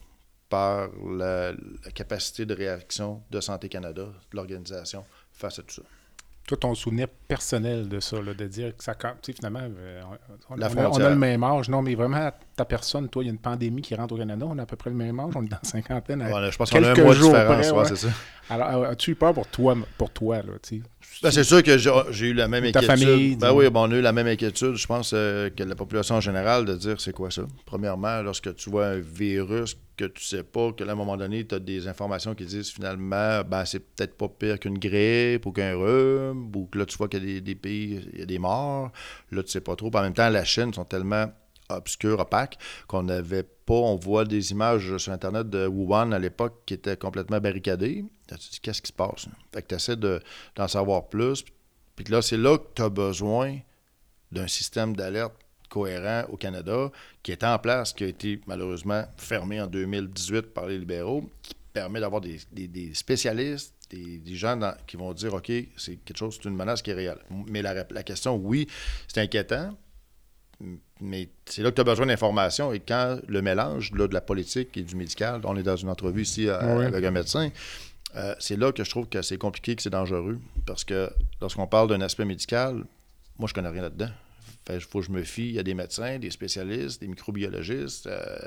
par la, capacité de réaction de Santé Canada, de l'organisation, face à tout ça toi, ton souvenir personnel de ça, de dire que ça, tu sais, finalement, euh, on, a, le même âge. Non, mais vraiment, ta personne, toi, il y a une pandémie qui rentre au Canada, on a à peu près le même âge, on est dans la cinquantaine. je pense qu'on a un mois de différence, ouais. c'est ça. Alors, as-tu eu peur pour toi, pour toi là, tu? Ben, c'est sûr que j'ai eu la même inquiétude. Ta famille. Ben oui, bon, on a eu la même inquiétude, je pense, euh, que la population en général, de dire c'est quoi ça? Premièrement, lorsque tu vois un virus que tu sais pas, que à un moment donné, tu as des informations qui disent finalement, ben c'est peut-être pas pire qu'une grippe ou qu'un rhume, ou que là tu vois qu'il y a des, pays, il y a des morts. Là, tu sais pas trop. en même temps, la Chine sont tellement obscures, opaques, qu'on n'avait pas. On voit des images sur Internet de Wuhan à l'époque qui étaient complètement barricadées. tu dis, qu'est-ce qui se passe? Fait que tu essaies d'en savoir plus. Puis là, c'est là que tu as besoin d'un système d'alerte cohérent au Canada, qui est en place, qui a été malheureusement fermé en 2018 par les libéraux, qui permet d'avoir des, spécialistes, des, gens qui vont dire OK, c'est quelque chose, c'est une menace qui est réelle. Mais la, question, oui, c'est inquiétant, mais c'est là que tu as besoin d'informations. Et quand le mélange de la politique et du médical, on est dans une entrevue ici euh, avec un médecin, euh, c'est là que je trouve que c'est compliqué, que c'est dangereux. Parce que lorsqu'on parle d'un aspect médical, moi, je connais rien là-dedans. Il faut que je me fie à des médecins, des spécialistes, des microbiologistes, euh,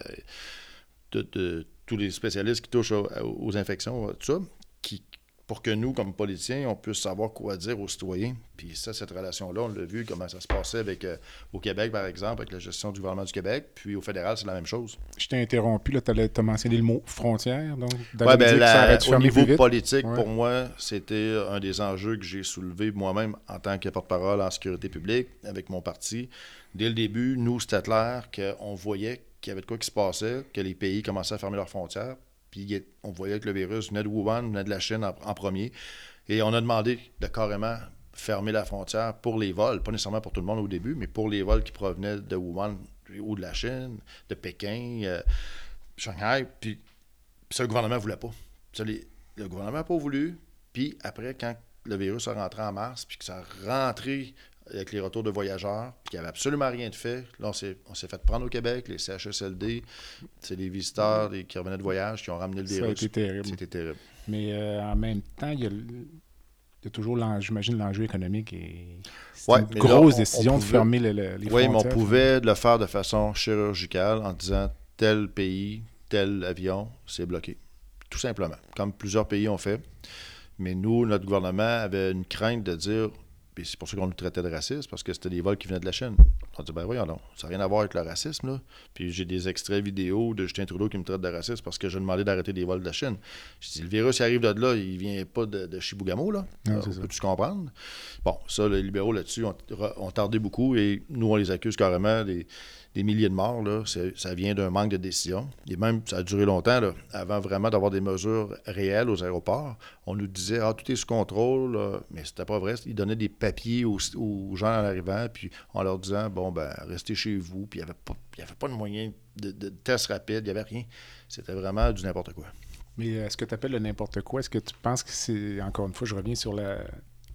de, tous les spécialistes qui touchent aux, infections, tout ça, qui pour que nous, comme politiciens, on puisse savoir quoi dire aux citoyens. Puis ça, cette relation-là, on l'a vu comment ça se passait avec, euh, au Québec, par exemple, avec la gestion du gouvernement du Québec. Puis au fédéral, c'est la même chose. Je t'ai interrompu, tu as, mentionné le mot frontière. Donc, ouais, ben, au niveau politique, pour moi, c'était un des enjeux que j'ai soulevé moi-même en tant que porte-parole en sécurité publique avec mon parti. Dès le début, nous, c'était clair qu'on voyait qu'il y avait de quoi qui se passait, que les pays commençaient à fermer leurs frontières. Puis on voyait que le virus venait de Wuhan, venait de la Chine en, premier. Et on a demandé de carrément fermer la frontière pour les vols, pas nécessairement pour tout le monde au début, mais pour les vols qui provenaient de Wuhan ou de la Chine, de Pékin, euh, Shanghai. Puis, ça, le gouvernement ne voulait pas. le gouvernement n'a pas voulu. Puis après, quand le virus a rentré en mars, puis que ça a rentré avec les retours de voyageurs, puis qu'il n'y avait absolument rien de fait. Là, on s'est, fait prendre au Québec, les CHSLD, c'est les visiteurs des, qui revenaient de voyage qui ont ramené le virus. C'était terrible. C'était terrible. Mais euh, en même temps, il y a, toujours, j'imagine, l'enjeu économique et c'est une grosse décision de fermer les frontières. Oui, mais on pouvait le faire de façon chirurgicale en disant tel pays, tel avion, c'est bloqué. Tout simplement, comme plusieurs pays ont fait. Mais nous, notre gouvernement avait une crainte de dire puis c'est pour ça qu'on nous traitait de racistes, parce que c'était des vols qui venaient de la Chine. On dit, ben voyons non, ça n'a rien à voir avec le racisme. Là. Puis j'ai des extraits vidéo de Justin Trudeau qui me traite de raciste parce que je demandé d'arrêter des vols de la Chine. Je dis, le virus il arrive de là, il vient pas de, de Chibougamau, là. Peux-tu comprendre? Bon, ça, les libéraux là-dessus ont, ont, tardé beaucoup et nous, on les accuse carrément des des milliers de morts, là, ça vient d'un manque de décision. Et même, ça a duré longtemps, là, avant vraiment d'avoir des mesures réelles aux aéroports. On nous disait, ah, tout est sous contrôle, mais c'était pas vrai. Ils donnaient des papiers aux, gens en arrivant, puis en leur disant, bon, ben, restez chez vous, puis il n'y avait, pas, avait pas de moyen de, test rapide, il n'y avait rien. C'était vraiment du n'importe quoi. Mais est-ce que tu appelles le n'importe quoi? Est-ce que tu penses que c'est, encore une fois, je reviens sur la,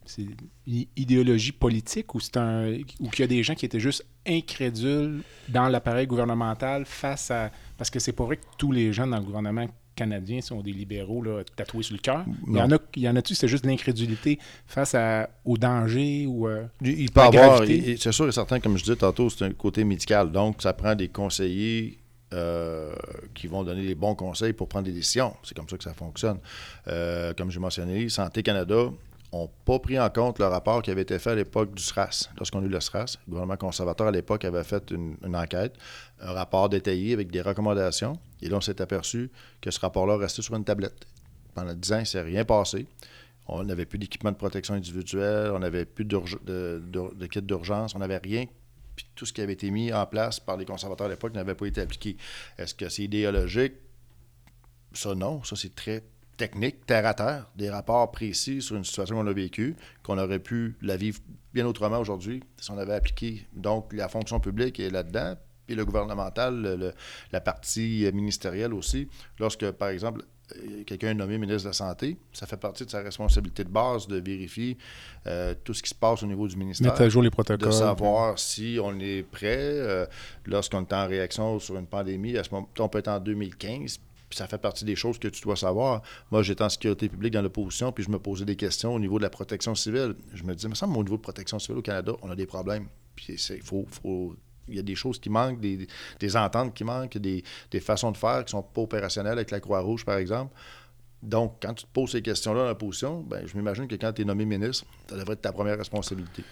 c'est une idéologie politique ou c'est un ou qu'il y a des gens qui étaient juste incrédules dans l'appareil gouvernemental face à parce que c'est pas vrai que tous les gens dans le gouvernement canadien sont des libéraux là, tatoués sur le cœur. Il y en a il y en a-tu c'est juste l'incrédulité face à, au danger ou euh, il peut avoir c'est sûr et certain comme je disais tantôt c'est un côté médical donc ça prend des conseillers euh, qui vont donner les bons conseils pour prendre des décisions. C'est comme ça que ça fonctionne. Euh, comme j'ai mentionné, Santé Canada n'ont pas pris en compte le rapport qui avait été fait à l'époque du SRAS. Lorsqu'on a eu le SRAS, le gouvernement conservateur à l'époque avait fait une, enquête, un rapport détaillé avec des recommandations. Et là, on s'est aperçu que ce rapport-là restait sur une tablette. Pendant 10 ans, il s'est rien passé. On n'avait plus d'équipement de protection individuelle, on n'avait plus de, kit d'urgence, on n'avait rien. Tout ce qui avait été mis en place par les conservateurs à l'époque n'avait pas été appliqué. Est-ce que c'est idéologique? Ça, non. Ça, c'est très techniques, terre à terre, des rapports précis sur une situation qu'on a vécue, qu'on aurait pu la vivre bien autrement aujourd'hui si on avait appliqué. Donc, la fonction publique est là-dedans, puis le gouvernemental, la partie ministérielle aussi. Lorsque, par exemple, euh, quelqu'un est nommé ministre de la Santé, ça fait partie de sa responsabilité de base de vérifier euh, tout ce qui se passe au niveau du ministère. Mettre à jour les protocoles. De savoir si on est prêt euh, lorsqu'on est en réaction sur une pandémie. À ce moment, on peut être en 2015, puis ça fait partie des choses que tu dois savoir. Moi, j'étais en sécurité publique dans l'opposition, puis je me posais des questions au niveau de la protection civile. Je me disais, mais ça, au niveau de protection civile au Canada, on a des problèmes. Puis il faut, il y a des choses qui manquent, des, ententes qui manquent, des, façons de faire qui sont pas opérationnelles avec la Croix-Rouge, par exemple. Donc, quand tu te poses ces questions-là dans l'opposition, ben, je m'imagine que quand tu es nommé ministre, ça devrait être ta première responsabilité.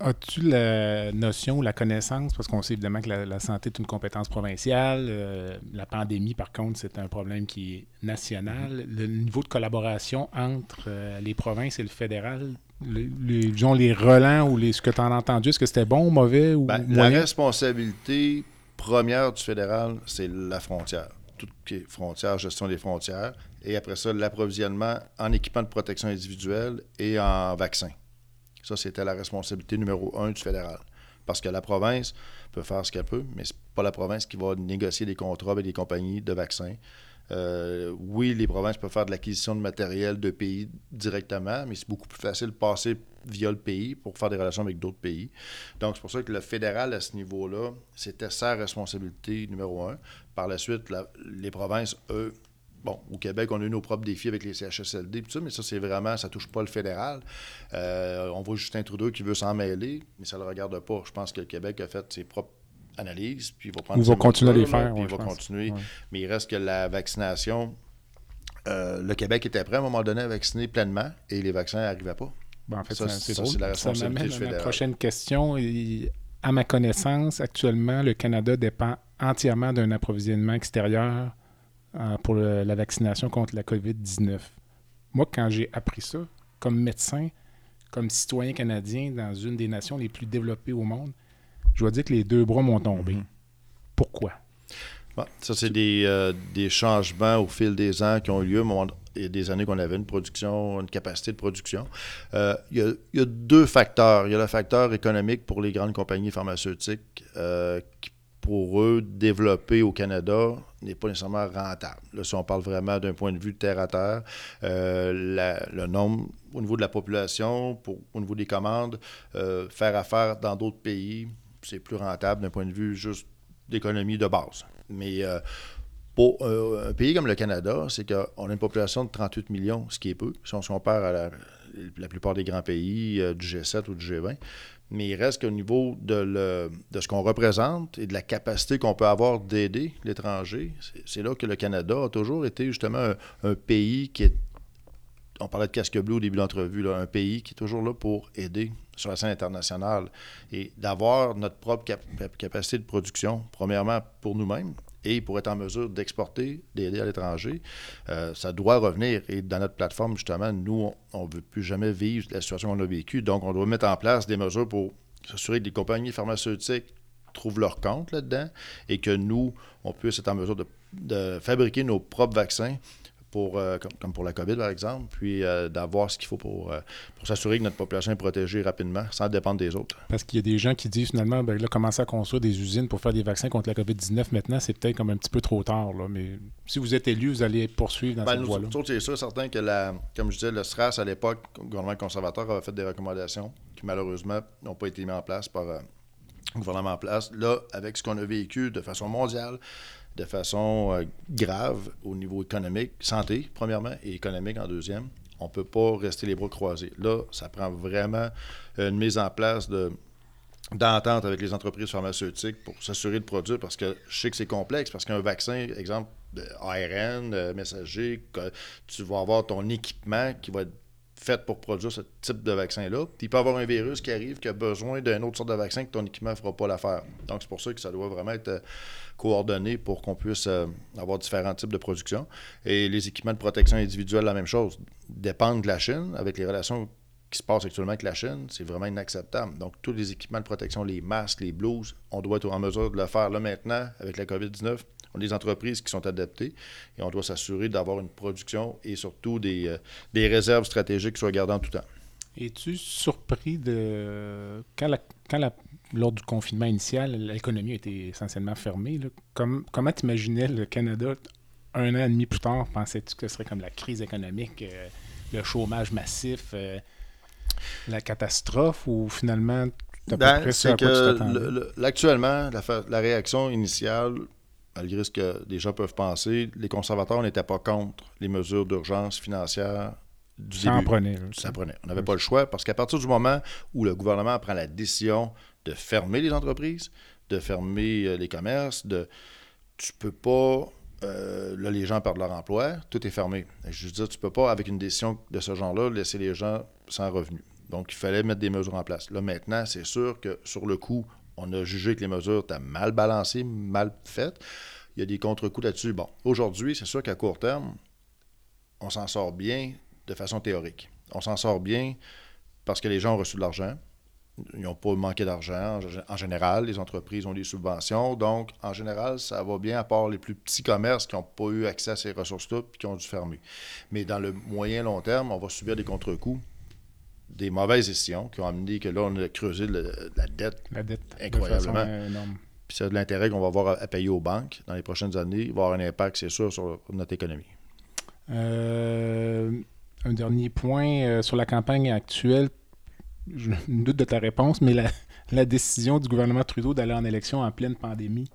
As-tu la notion ou la connaissance, parce qu'on sait évidemment que la, santé est une compétence provinciale, euh, la pandémie, par contre, c'est un problème qui est national. Le niveau de collaboration entre euh, les provinces et le fédéral, les, disons, les relents ou les, ce que tu en as entendu, est-ce que c'était bon ou mauvais? Ou ben, la responsabilité première du fédéral, c'est la frontière. Toutes les frontières, gestion des frontières. Et après ça, l'approvisionnement en équipement de protection individuelle et en vaccins. Ça, c'était la responsabilité numéro un du fédéral. Parce que la province peut faire ce qu'elle peut, mais ce n'est pas la province qui va négocier des contrats avec des compagnies de vaccins. Euh, oui, les provinces peuvent faire de l'acquisition de matériel de pays directement, mais c'est beaucoup plus facile de passer via le pays pour faire des relations avec d'autres pays. Donc, c'est pour ça que le fédéral, à ce niveau-là, c'était sa responsabilité numéro un. Par la suite, les provinces, eux, Bon, au Québec, on a eu nos propres défis avec les CHSLD, tout ça, mais ça, c'est vraiment, ça touche pas le fédéral. Euh, on voit Justin Trudeau qui veut s'en mêler, mais ça ne le regarde pas. Je pense que le Québec a fait ses propres analyses, puis il va prendre. Il va continuer à les faire. il va continuer. Mais il reste que la vaccination, euh, le Québec était prêt à un moment donné à vacciner pleinement et les vaccins n'arrivaient pas. Ben, en fait, c'est drôle. La ça m'amène à ma prochaine question. à ma connaissance, actuellement, le Canada dépend entièrement d'un approvisionnement extérieur euh, pour la vaccination contre la COVID-19. Moi, quand j'ai appris ça, comme médecin, comme citoyen canadien dans une des nations les plus développées au monde, je dois dire que les deux bras m'ont tombé. Mhm. Pourquoi? ça, c'est euh, des, changements au fil des ans qui ont eu lieu. Il y a des années qu'on avait une production, une capacité de production. Euh, il, y a, deux facteurs. Il y a le facteur économique pour les grandes compagnies pharmaceutiques euh, qui, pour eux, développer au Canada n'est pas nécessairement rentable. Là, si on parle vraiment d'un point de vue terre à terre, le nombre au niveau de la population, pour, au niveau des commandes, faire affaire dans d'autres pays, c'est plus rentable d'un point de vue juste d'économie de base. Mais euh, pour euh, un pays comme le Canada, c'est qu'on a une population de 38 millions, ce qui est peu, si on se compare à la, plupart des grands pays euh, du G7 ou du G20. Mais il reste qu'au niveau de, de ce qu'on représente et de la capacité qu'on peut avoir d'aider l'étranger, c'est là que le Canada a toujours été justement un, pays qui est on parlait de casque bleu au début de l'entrevue, un pays qui est toujours là pour aider sur la scène internationale et d'avoir notre propre capacité de production, premièrement pour nous-mêmes et pour être en mesure d'exporter, d'aider à l'étranger, euh, ça doit revenir. Et dans notre plateforme, justement, nous, on ne veut plus jamais vivre la situation qu'on a vécue. Donc, on doit mettre en place des mesures pour s'assurer que les compagnies pharmaceutiques trouvent leur compte là-dedans et que nous, on puisse être en mesure de fabriquer nos propres vaccins pour, euh, comme, pour la COVID, par exemple, puis euh, d'avoir ce qu'il faut pour, euh, pour s'assurer que notre population est protégée rapidement, sans dépendre des autres. Parce qu'il y a des gens qui disent finalement, ben là, commencer à construire des usines pour faire des vaccins contre la COVID-19 maintenant, c'est peut-être comme un petit peu trop tard. Là, mais si vous êtes élu, vous allez poursuivre dans ben, cette voie-là. C'est sûr, certain que, la, comme je disais, le SRAS, à l'époque, le gouvernement conservateur avait fait des recommandations qui, malheureusement, n'ont pas été mises en place par le gouvernement en place. Là, avec ce qu'on a vécu de façon mondiale, de façon euh, grave au niveau économique, santé, premièrement, et économique en deuxième. On ne peut pas rester les bras croisés. Là, ça prend vraiment une mise en place de, d'entente avec les entreprises pharmaceutiques pour s'assurer de produire parce que je sais que c'est complexe parce qu'un vaccin, exemple, ARN, euh, messager, tu vas avoir ton équipement qui va être fait pour produire ce type de vaccin-là. il peut y avoir un virus qui arrive qui a besoin d'un autre sorte de vaccin que ton équipement ne fera pas l'affaire. Donc, c'est pour ça que ça doit vraiment être euh, coordonné pour qu'on puisse euh, avoir différents types de production. Et les équipements de protection individuelle, la même chose, dépendent de la Chine avec les relations qui se passent actuellement avec la Chine, c'est vraiment inacceptable. Donc, tous les équipements de protection, les masques, les blouses, on doit être en mesure de le faire là maintenant avec la COVID-19 on a des entreprises qui sont adaptées et on doit s'assurer d'avoir une production et surtout des, euh, des réserves stratégiques qui soient gardées en tout temps. Es-tu surpris de. Quand, lors du confinement initial, l'économie était essentiellement fermée, comment tu imaginais le Canada un an et demi plus tard? Pensais-tu que ce serait comme la crise économique, euh, le chômage massif, euh, la catastrophe ou finalement tu ben, Actuellement, la, réaction initiale malgré ce que des gens peuvent penser, les conservateurs n'étaient pas contre les mesures d'urgence financière du Ça début. prenait. Ça prenait. On n'avait pas le choix parce qu'à partir du moment où le gouvernement prend la décision de fermer les entreprises, de fermer euh, les commerces, de tu peux pas euh, là, les gens perdent leur emploi, tout est fermé. Je veux dire, tu peux pas, avec une décision de ce genre-là, laisser les gens sans revenus. Donc, il fallait mettre des mesures en place. Là, maintenant, c'est sûr que sur le coup, on a jugé que les mesures étaient mal balancées, mal faites. Il y a des contre-coups là-dessus. Bon, aujourd'hui, c'est sûr qu'à court terme, on s'en sort bien de façon théorique. On s'en sort bien parce que les gens ont reçu de l'argent. Ils n'ont pas manqué d'argent. En général, les entreprises ont des subventions. Donc, en général, ça va bien à part les plus petits commerces qui n'ont pas eu accès à ces ressources-là et qui ont dû fermer. Mais dans le moyen long terme, on va subir des contre-coups des mauvaises décisions qui ont amené que là, on a creusé la dette, la dette incroyablement. Puis c'est de l'intérêt qu'on va avoir à, payer aux banques dans les prochaines années. Il va avoir un impact, c'est sûr, sur notre économie. Euh, un dernier point euh, sur la campagne actuelle. Je doute de ta réponse, mais la, décision du gouvernement Trudeau d'aller en élection en pleine pandémie,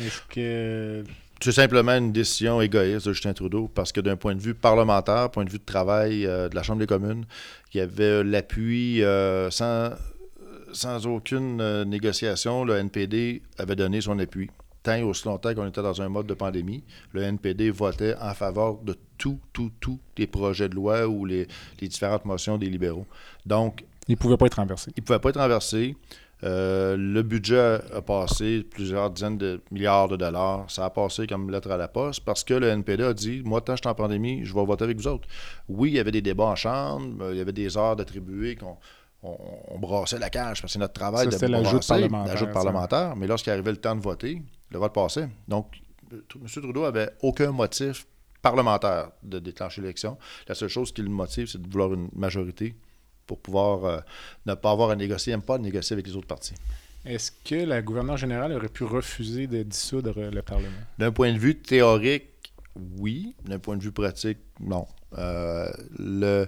est-ce que c'est simplement une décision égoïste de Justin Trudeau parce que d'un point de vue parlementaire, point de vue de travail euh, de la Chambre des communes, il y avait l'appui euh, sans, sans aucune euh, négociation. Le NPD avait donné son appui tant et aussi longtemps qu'on était dans un mode de pandémie, le NPD votait en faveur de tout, tout, tout les projets de loi ou les, différentes motions des libéraux. Donc. Il ne pouvait pas être renversé. Il ne pouvait pas être renversé. Euh, le budget a passé plusieurs dizaines de milliards de dollars. Ça a passé comme lettre à la poste parce que le NPD a dit Moi, tant que je suis en pandémie, je vais voter avec vous autres. Oui, il y avait des débats en chambre, il y avait des heures d'attribuer qu'on on, brassait la cage parce que c'est notre travail de brasser parlementaire, parlementaire. Mais lorsqu'il arrivait le temps de voter, le vote passait. Donc, M. Trudeau avait aucun motif parlementaire de déclencher l'élection. La seule chose qui le motive, c'est de vouloir une majorité pour pouvoir euh, ne pas avoir à négocier, même pas négocier avec les autres partis. Est-ce que la gouverneure générale aurait pu refuser de dissoudre le Parlement? D'un point de vue théorique, oui. D'un point de vue pratique, non. Euh, le,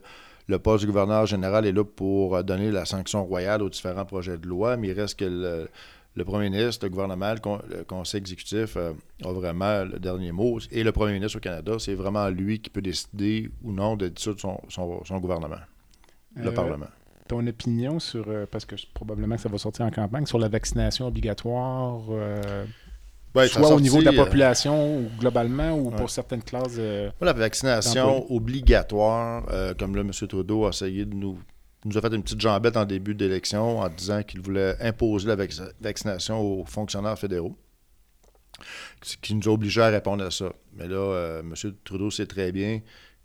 le poste du gouverneur général est là pour donner la sanction royale aux différents projets de loi, mais il reste que le, premier ministre, le gouvernement, le, conseil exécutif euh, a vraiment le dernier mot. Et le premier ministre au Canada, c'est vraiment lui qui peut décider ou non de dissoudre son, gouvernement, le euh, Parlement. Ton opinion sur, euh, parce que probablement que ça va sortir en campagne, sur la vaccination obligatoire soit au niveau de la euh, population ou globalement ou pour certaines classes. la vaccination obligatoire, euh, comme là, M. Trudeau a essayé de nous nous a fait une petite jambette en début d'élection en disant qu'il voulait imposer la vaccination aux fonctionnaires fédéraux, ce qui nous a obligés à répondre à ça. Mais là, euh, M. Trudeau sait très bien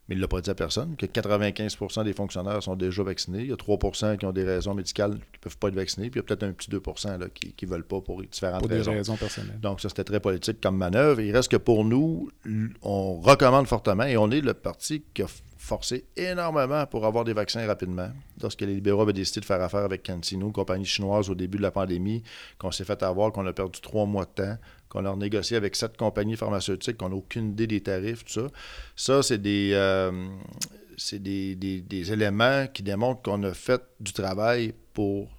mais il ne l'a pas dit à personne, que 95% des fonctionnaires sont déjà vaccinés. Il y a 3% qui ont des raisons médicales qui ne peuvent pas être vaccinés, puis il y a peut-être un petit 2% qui ne veulent pas pour différentes pour des raisons. personnelles. Donc ça, c'était très politique comme manœuvre. Il reste que pour nous, on recommande fortement, et on est le parti qui a forcé énormément pour avoir des vaccins rapidement. Lorsque les libéraux avaient décidé de faire affaire avec CanSino, une compagnie chinoise au début de la pandémie, qu'on s'est fait avoir, qu'on a perdu trois mois de temps, qu'on a négocié avec sept compagnies pharmaceutiques, qu'on n'a aucune idée des tarifs, tout ça. Ça, c'est des, euh, des, éléments qui démontrent qu'on a fait du travail pour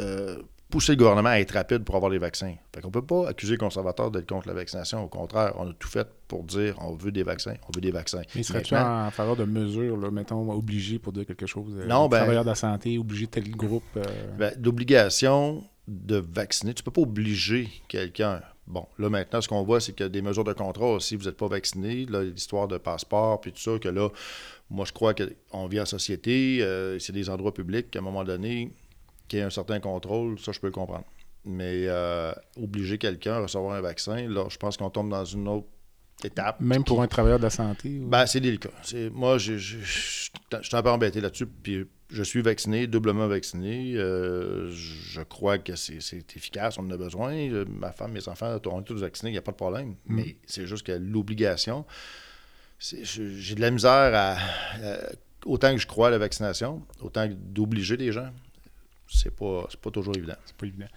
euh, pousser le gouvernement à être rapide pour avoir les vaccins. Fait qu'on ne peut pas accuser les conservateurs d'être contre la vaccination. Au contraire, on a tout fait pour dire on veut des vaccins, on veut des vaccins. Mais serais-tu en faveur de mesures, mettons, obligées pour dire quelque chose? Euh, non, ben, travailleurs de la santé, obligé tel groupe? Ben, d'obligation, de vacciner. Tu ne peux pas obliger quelqu'un. Bon, là maintenant, ce qu'on voit, c'est qu'il y a des mesures de contrôle. Si vous n'êtes pas vacciné, l'histoire de passeport, puis tout ça, que là, moi je crois qu'on vit en société, euh, c'est des endroits publics, qu'à un moment donné, qu'il y ait un certain contrôle, ça je peux le comprendre. Mais euh, obliger quelqu'un à recevoir un vaccin, là, je pense qu'on tombe dans une autre étape. Même pour un travailleur de la santé? Ben, c'est délicat. Moi, je suis un peu embêté là-dessus, puis je suis vacciné, doublement vacciné. Euh, je crois que c'est efficace, on en a besoin. Euh, ma femme, mes enfants, on est tous vaccinés, il n'y a pas de problème. Mm. Mais c'est juste que l'obligation, j'ai de la misère à, Autant que je crois à la vaccination, autant d'obliger les gens, c'est pas, pas toujours évident. C'est pas évident.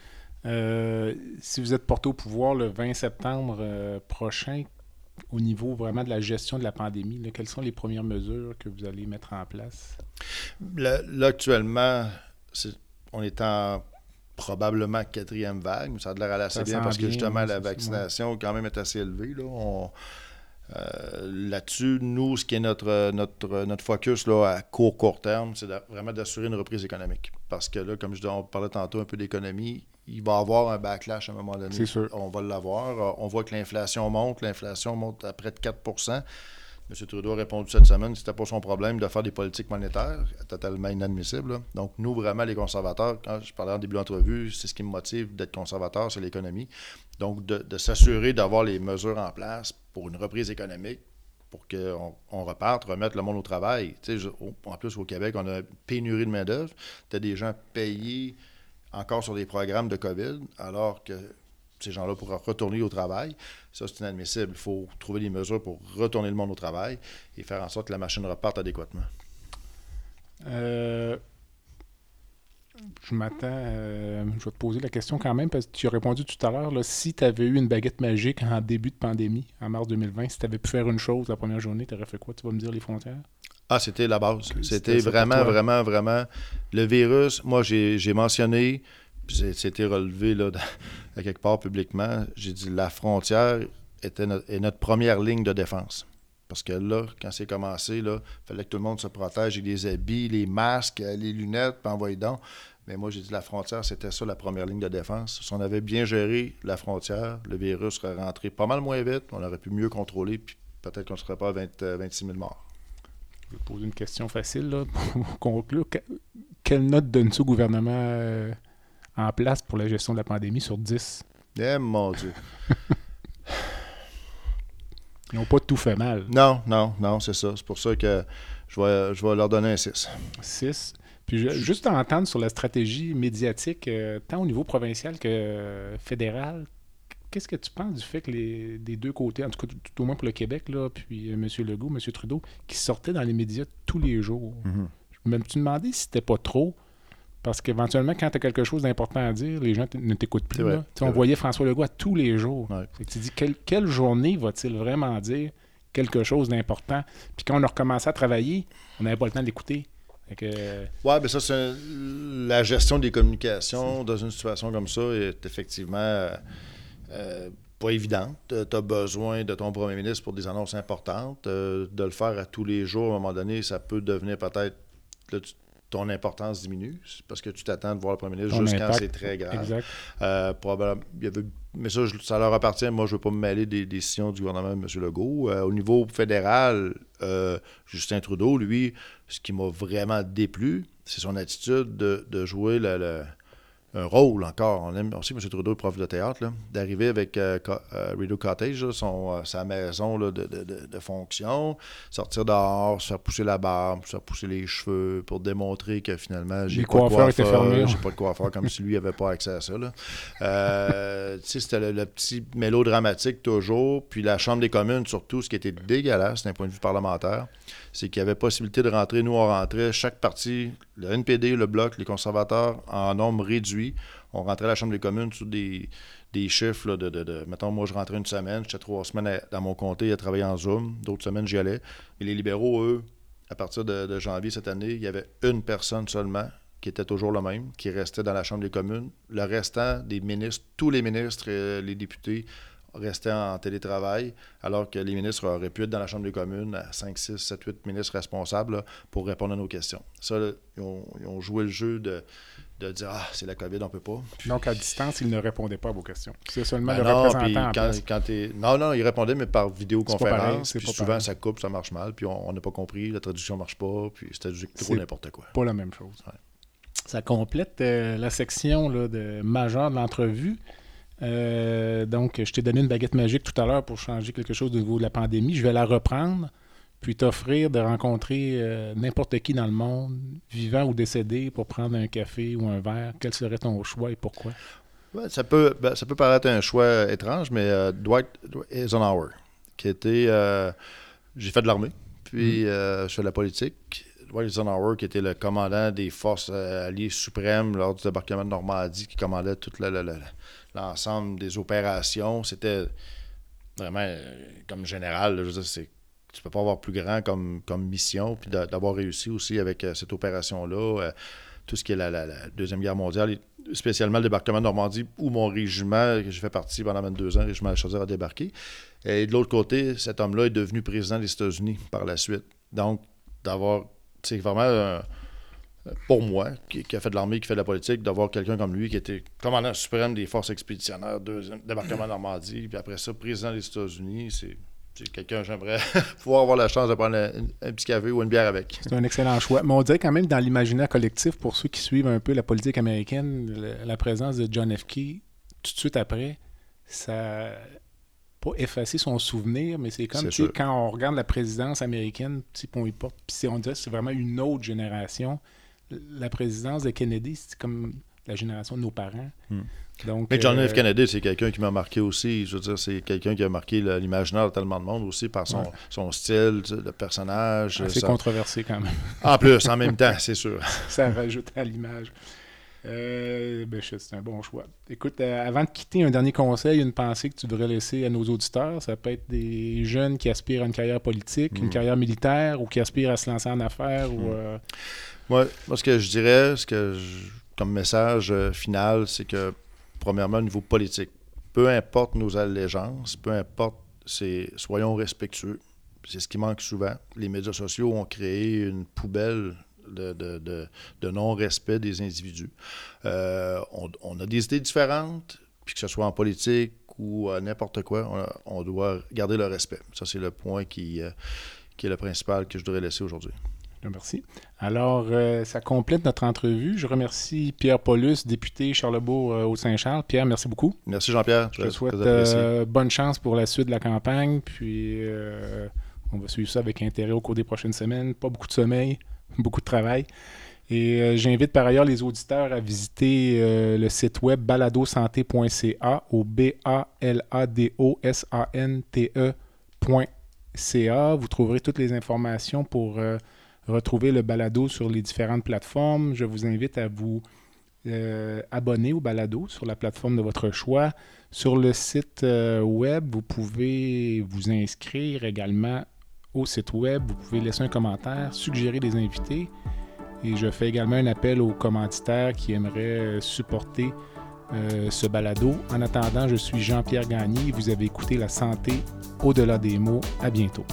Euh, si vous êtes porté au pouvoir le 20 septembre prochain, au niveau vraiment de la gestion de la pandémie, quelles sont les premières mesures que vous allez mettre en place? Là, actuellement, on est en probablement quatrième vague, mais ça a l'air assez bien parce que justement la vaccination quand même est assez élevée. Là. Euh, là-dessus, nous, ce qui est notre, notre, notre focus là, à court, court terme, c'est vraiment d'assurer une reprise économique. Parce que là, comme je on parlait tantôt un peu d'économie, il va y avoir un backlash à un moment donné. C'est sûr. On va l'avoir. On voit que l'inflation monte. L'inflation monte à près de 4% M. Trudeau a répondu cette semaine que c'était pas son problème de faire des politiques monétaires, totalement inadmissible. Donc, nous, vraiment, les conservateurs, quand je parlais en début d'entrevue, c'est ce qui me motive d'être conservateur, c'est l'économie. Donc, de, s'assurer d'avoir les mesures en place pour une reprise économique, pour qu'on on reparte, remettre le monde au travail. en plus, au Québec, on a une pénurie de main-d'œuvre. Tu as des gens payés encore sur des programmes de COVID, alors que ces gens-là pourraient retourner au travail. Ça, c'est inadmissible. Il faut trouver des mesures pour retourner le monde au travail et faire en sorte que la machine reparte adéquatement. Euh, je m'attends. Euh, je vais te poser la question quand même parce que tu as répondu tout à l'heure. Si tu avais eu une baguette magique en début de pandémie, en mars 2020, si tu avais pu faire une chose la première journée, tu aurais fait quoi? Tu vas me dire les frontières? Ah, c'était la base. C'était vraiment, vraiment, vraiment. Le virus, moi, j'ai mentionné, c'était relevé là, à quelque part publiquement, j'ai dit la frontière était est notre première ligne de défense. Parce que là, quand c'est commencé, il fallait que tout le monde se protège avec des habits, les masques, les lunettes, puis envoyer donc. Mais moi, j'ai dit la frontière, c'était ça la première ligne de défense. Si on avait bien géré la frontière, le virus serait rentré pas mal moins vite, on aurait pu mieux contrôler, puis peut-être qu'on ne serait pas à 26 000 morts. Je vais poser une question facile là, pour [LAUGHS] conclure. Quelle note donne-tu au gouvernement euh, en place pour la gestion de la pandémie sur 10? Eh mon Dieu! [LAUGHS] Ils n'ont pas tout fait mal. Non, non, non, c'est ça. C'est pour ça que je vais, je vais leur donner un 6. 6. Puis juste à entendre sur la stratégie médiatique, euh, tant au niveau provincial que fédéral, qu'est-ce que tu penses du fait que les des deux côtés, en tout cas tout, au moins pour le Québec, là, puis euh, M. Legault, M. Trudeau, qui sortaient dans les médias tous les jours? Mhm. Je me suis demandé si c'était pas trop. Parce qu'éventuellement, quand tu as quelque chose d'important à dire, les gens ne t'écoutent plus. Vrai, on vrai. voyait François Legault à tous les jours. Ouais. Tu dis, quelle, quelle journée va-t-il vraiment dire quelque chose d'important? Puis quand on a recommencé à travailler, on n'avait pas le temps d'écouter. Que... Oui, mais ça, c'est la gestion des communications dans une situation comme ça est effectivement euh, pas évidente. Tu as besoin de ton premier ministre pour des annonces importantes. Euh, de le faire à tous les jours, à un moment donné, ça peut devenir peut-être. ton importance diminue parce que tu t'attends de voir le premier ministre Ton juste quand impact. c'est très grave. Exact. Euh, probablement- il y avait- mais ça, je- ça leur appartient. Moi, je ne veux pas me mêler des décisions du gouvernement de M. Legault. Au niveau fédéral, Justin Trudeau, lui, ce qui m'a vraiment déplu, c'est son attitude de, de jouer le- un rôle encore. On, aime, que M. Trudeau est prof de théâtre, d'arriver avec euh, euh, Rideau Cottage, là, son, euh, sa maison là, de, de- de- fonction, sortir dehors, se faire pousser la barbe, se faire pousser les cheveux pour démontrer que finalement, j'ai Les pas de coiffeur, fermés. j'ai pas de coiffeur, comme si lui avait pas accès à ça. C'était le, le petit mélodramatique toujours. Puis la Chambre des communes, surtout, ce qui était dégueulasse d'un point de vue parlementaire, c'est qu'il y avait possibilité de rentrer. Nous, on rentrait chaque parti, le NPD, le Bloc, les conservateurs, en nombre réduit. On rentrait à la Chambre des communes sous des, chiffres de, Mettons, moi, je rentrais une semaine, j'étais trois semaines dans mon comté à travailler en Zoom. D'autres semaines, j'y allais. Et les libéraux, eux, à partir de, janvier cette année, il y avait une personne seulement qui était toujours le même, qui restait dans la Chambre des communes. Le restant des ministres, tous les ministres et les députés restaient en télétravail, alors que les ministres auraient pu être dans la Chambre des communes à 5, 6, 7, 8 ministres responsables pour répondre à nos questions. Ça, ils ont joué le jeu de, de dire Ah, c'est la COVID, on peut pas. Donc, à distance, il ne répondait pas à vos questions. C'est seulement Ben le non, puis représentant en quand, place. quand t'es- Non, non, il répondait, mais par C'est pas pareil, vidéoconférence. c'est Puis pas souvent, pareil. ça coupe, ça marche mal, puis on n'a pas compris, la traduction marche pas, puis c'était du- trop n'importe quoi. Pas la même chose. Ouais. Ça complète euh, la section là, de majeure de l'entrevue. Euh, donc, je t'ai donné une baguette magique tout à l'heure pour changer quelque chose au niveau de la pandémie. Je vais la reprendre, puis t'offrir de rencontrer euh, n'importe qui dans le monde, vivant ou décédé, pour prendre un café ou un verre. Quel serait ton choix et pourquoi? Ouais, ça, peut, ben, ça peut paraître un choix étrange, mais euh, Dwight Eisenhower, qui était. euh, J'ai fait de l'armée, puis euh, je fais de la politique. Dwight Eisenhower, qui était le commandant des forces euh, alliées suprêmes lors du débarquement de Normandie, qui commandait tout le- le- le- l'ensemble des opérations. C'était vraiment euh, comme général. là, je veux dire, c'est tu peux pas avoir plus grand comme, comme mission, puis d'a- d'avoir réussi aussi avec euh, cette opération-là, euh, tout ce qui est la, Deuxième Guerre mondiale, spécialement le débarquement de Normandie, où mon régiment, que j'ai fait partie pendant 22 ans, le régiment de a débarqué. Et de l'autre côté, cet homme-là est devenu président des États-Unis par la suite. Donc, d'avoir, c'est vraiment, euh, pour moi, qui, qui a fait de l'armée, qui fait de la politique, d'avoir quelqu'un comme lui qui était commandant suprême des forces expéditionnaires, deuxième débarquement de Normandie, puis après ça, président des États-Unis, c'est quelqu'un que j'aimerais [LAUGHS] pouvoir avoir la chance de prendre un, un petit café ou une bière avec. C'est un excellent choix. Mais on dirait quand même dans l'imaginaire collectif, pour ceux qui suivent un peu la politique américaine, le- la présence de John F. Kennedy, tout de suite après, ça a pas effacé son souvenir, mais c'est comme quand on regarde la présidence américaine, on y porte, puis c'est- on dirait que c'est vraiment une autre génération. La présidence de Kennedy, c'est comme la génération de nos parents. Hmm. Donc, Mais John euh, F. Kennedy, c'est quelqu'un qui m'a marqué aussi. Je veux dire, c'est quelqu'un qui a marqué l'imaginaire de tellement de monde aussi par son, Ouais. son style, le personnage. ça- controversé quand même. [LAUGHS] En plus, en même temps, c'est sûr. [LAUGHS] ça rajoute à l'image. Euh, ben, c'est un bon choix. Écoute, euh, avant de quitter, un dernier conseil, une pensée que tu devrais laisser à nos auditeurs. Ça peut être des jeunes qui aspirent à une carrière politique, une Mm. carrière militaire ou qui aspirent à se lancer en affaires. Ou, Mm. euh, Moi, moi, ce que je dirais, ce que je- comme message euh, final, c'est que, premièrement, au niveau politique, peu importe nos allégeances, peu importe, c'est soyons respectueux. C'est ce qui manque souvent. Les médias sociaux ont créé une poubelle de, non-respect des individus. Euh, on, a des idées différentes, puis que ce soit en politique ou n'importe quoi, on, doit garder le respect. Ça, c'est le point qui, euh, qui est le principal que je voudrais laisser aujourd'hui. Merci. Alors, euh, ça complète notre entrevue. Je remercie Pierre Paulus, député Charlebourg au Saint-Charles. Pierre, merci beaucoup. Merci Jean-Pierre. Je te souhaite bonne chance pour la suite de la campagne. Puis, on va suivre ça avec intérêt au cours des prochaines semaines. Pas beaucoup de sommeil, [LAUGHS] beaucoup de travail. Et euh, j'invite par ailleurs les auditeurs à visiter euh, le site web baladosanté.ca au B-A-L-A-D-O-S-A-N-T-E.ca. Vous trouverez toutes les informations pour euh, retrouver le balado sur les différentes plateformes. Je vous invite à vous abonner au balado sur la plateforme de votre choix. Sur le site web, vous pouvez vous inscrire également au site web. Vous pouvez laisser un commentaire, suggérer des invités. Et je fais également un appel aux commanditaires qui aimeraient supporter euh, ce balado. En attendant, je suis Jean-Pierre Gagné. Vous avez écouté La santé au-delà des mots. À bientôt.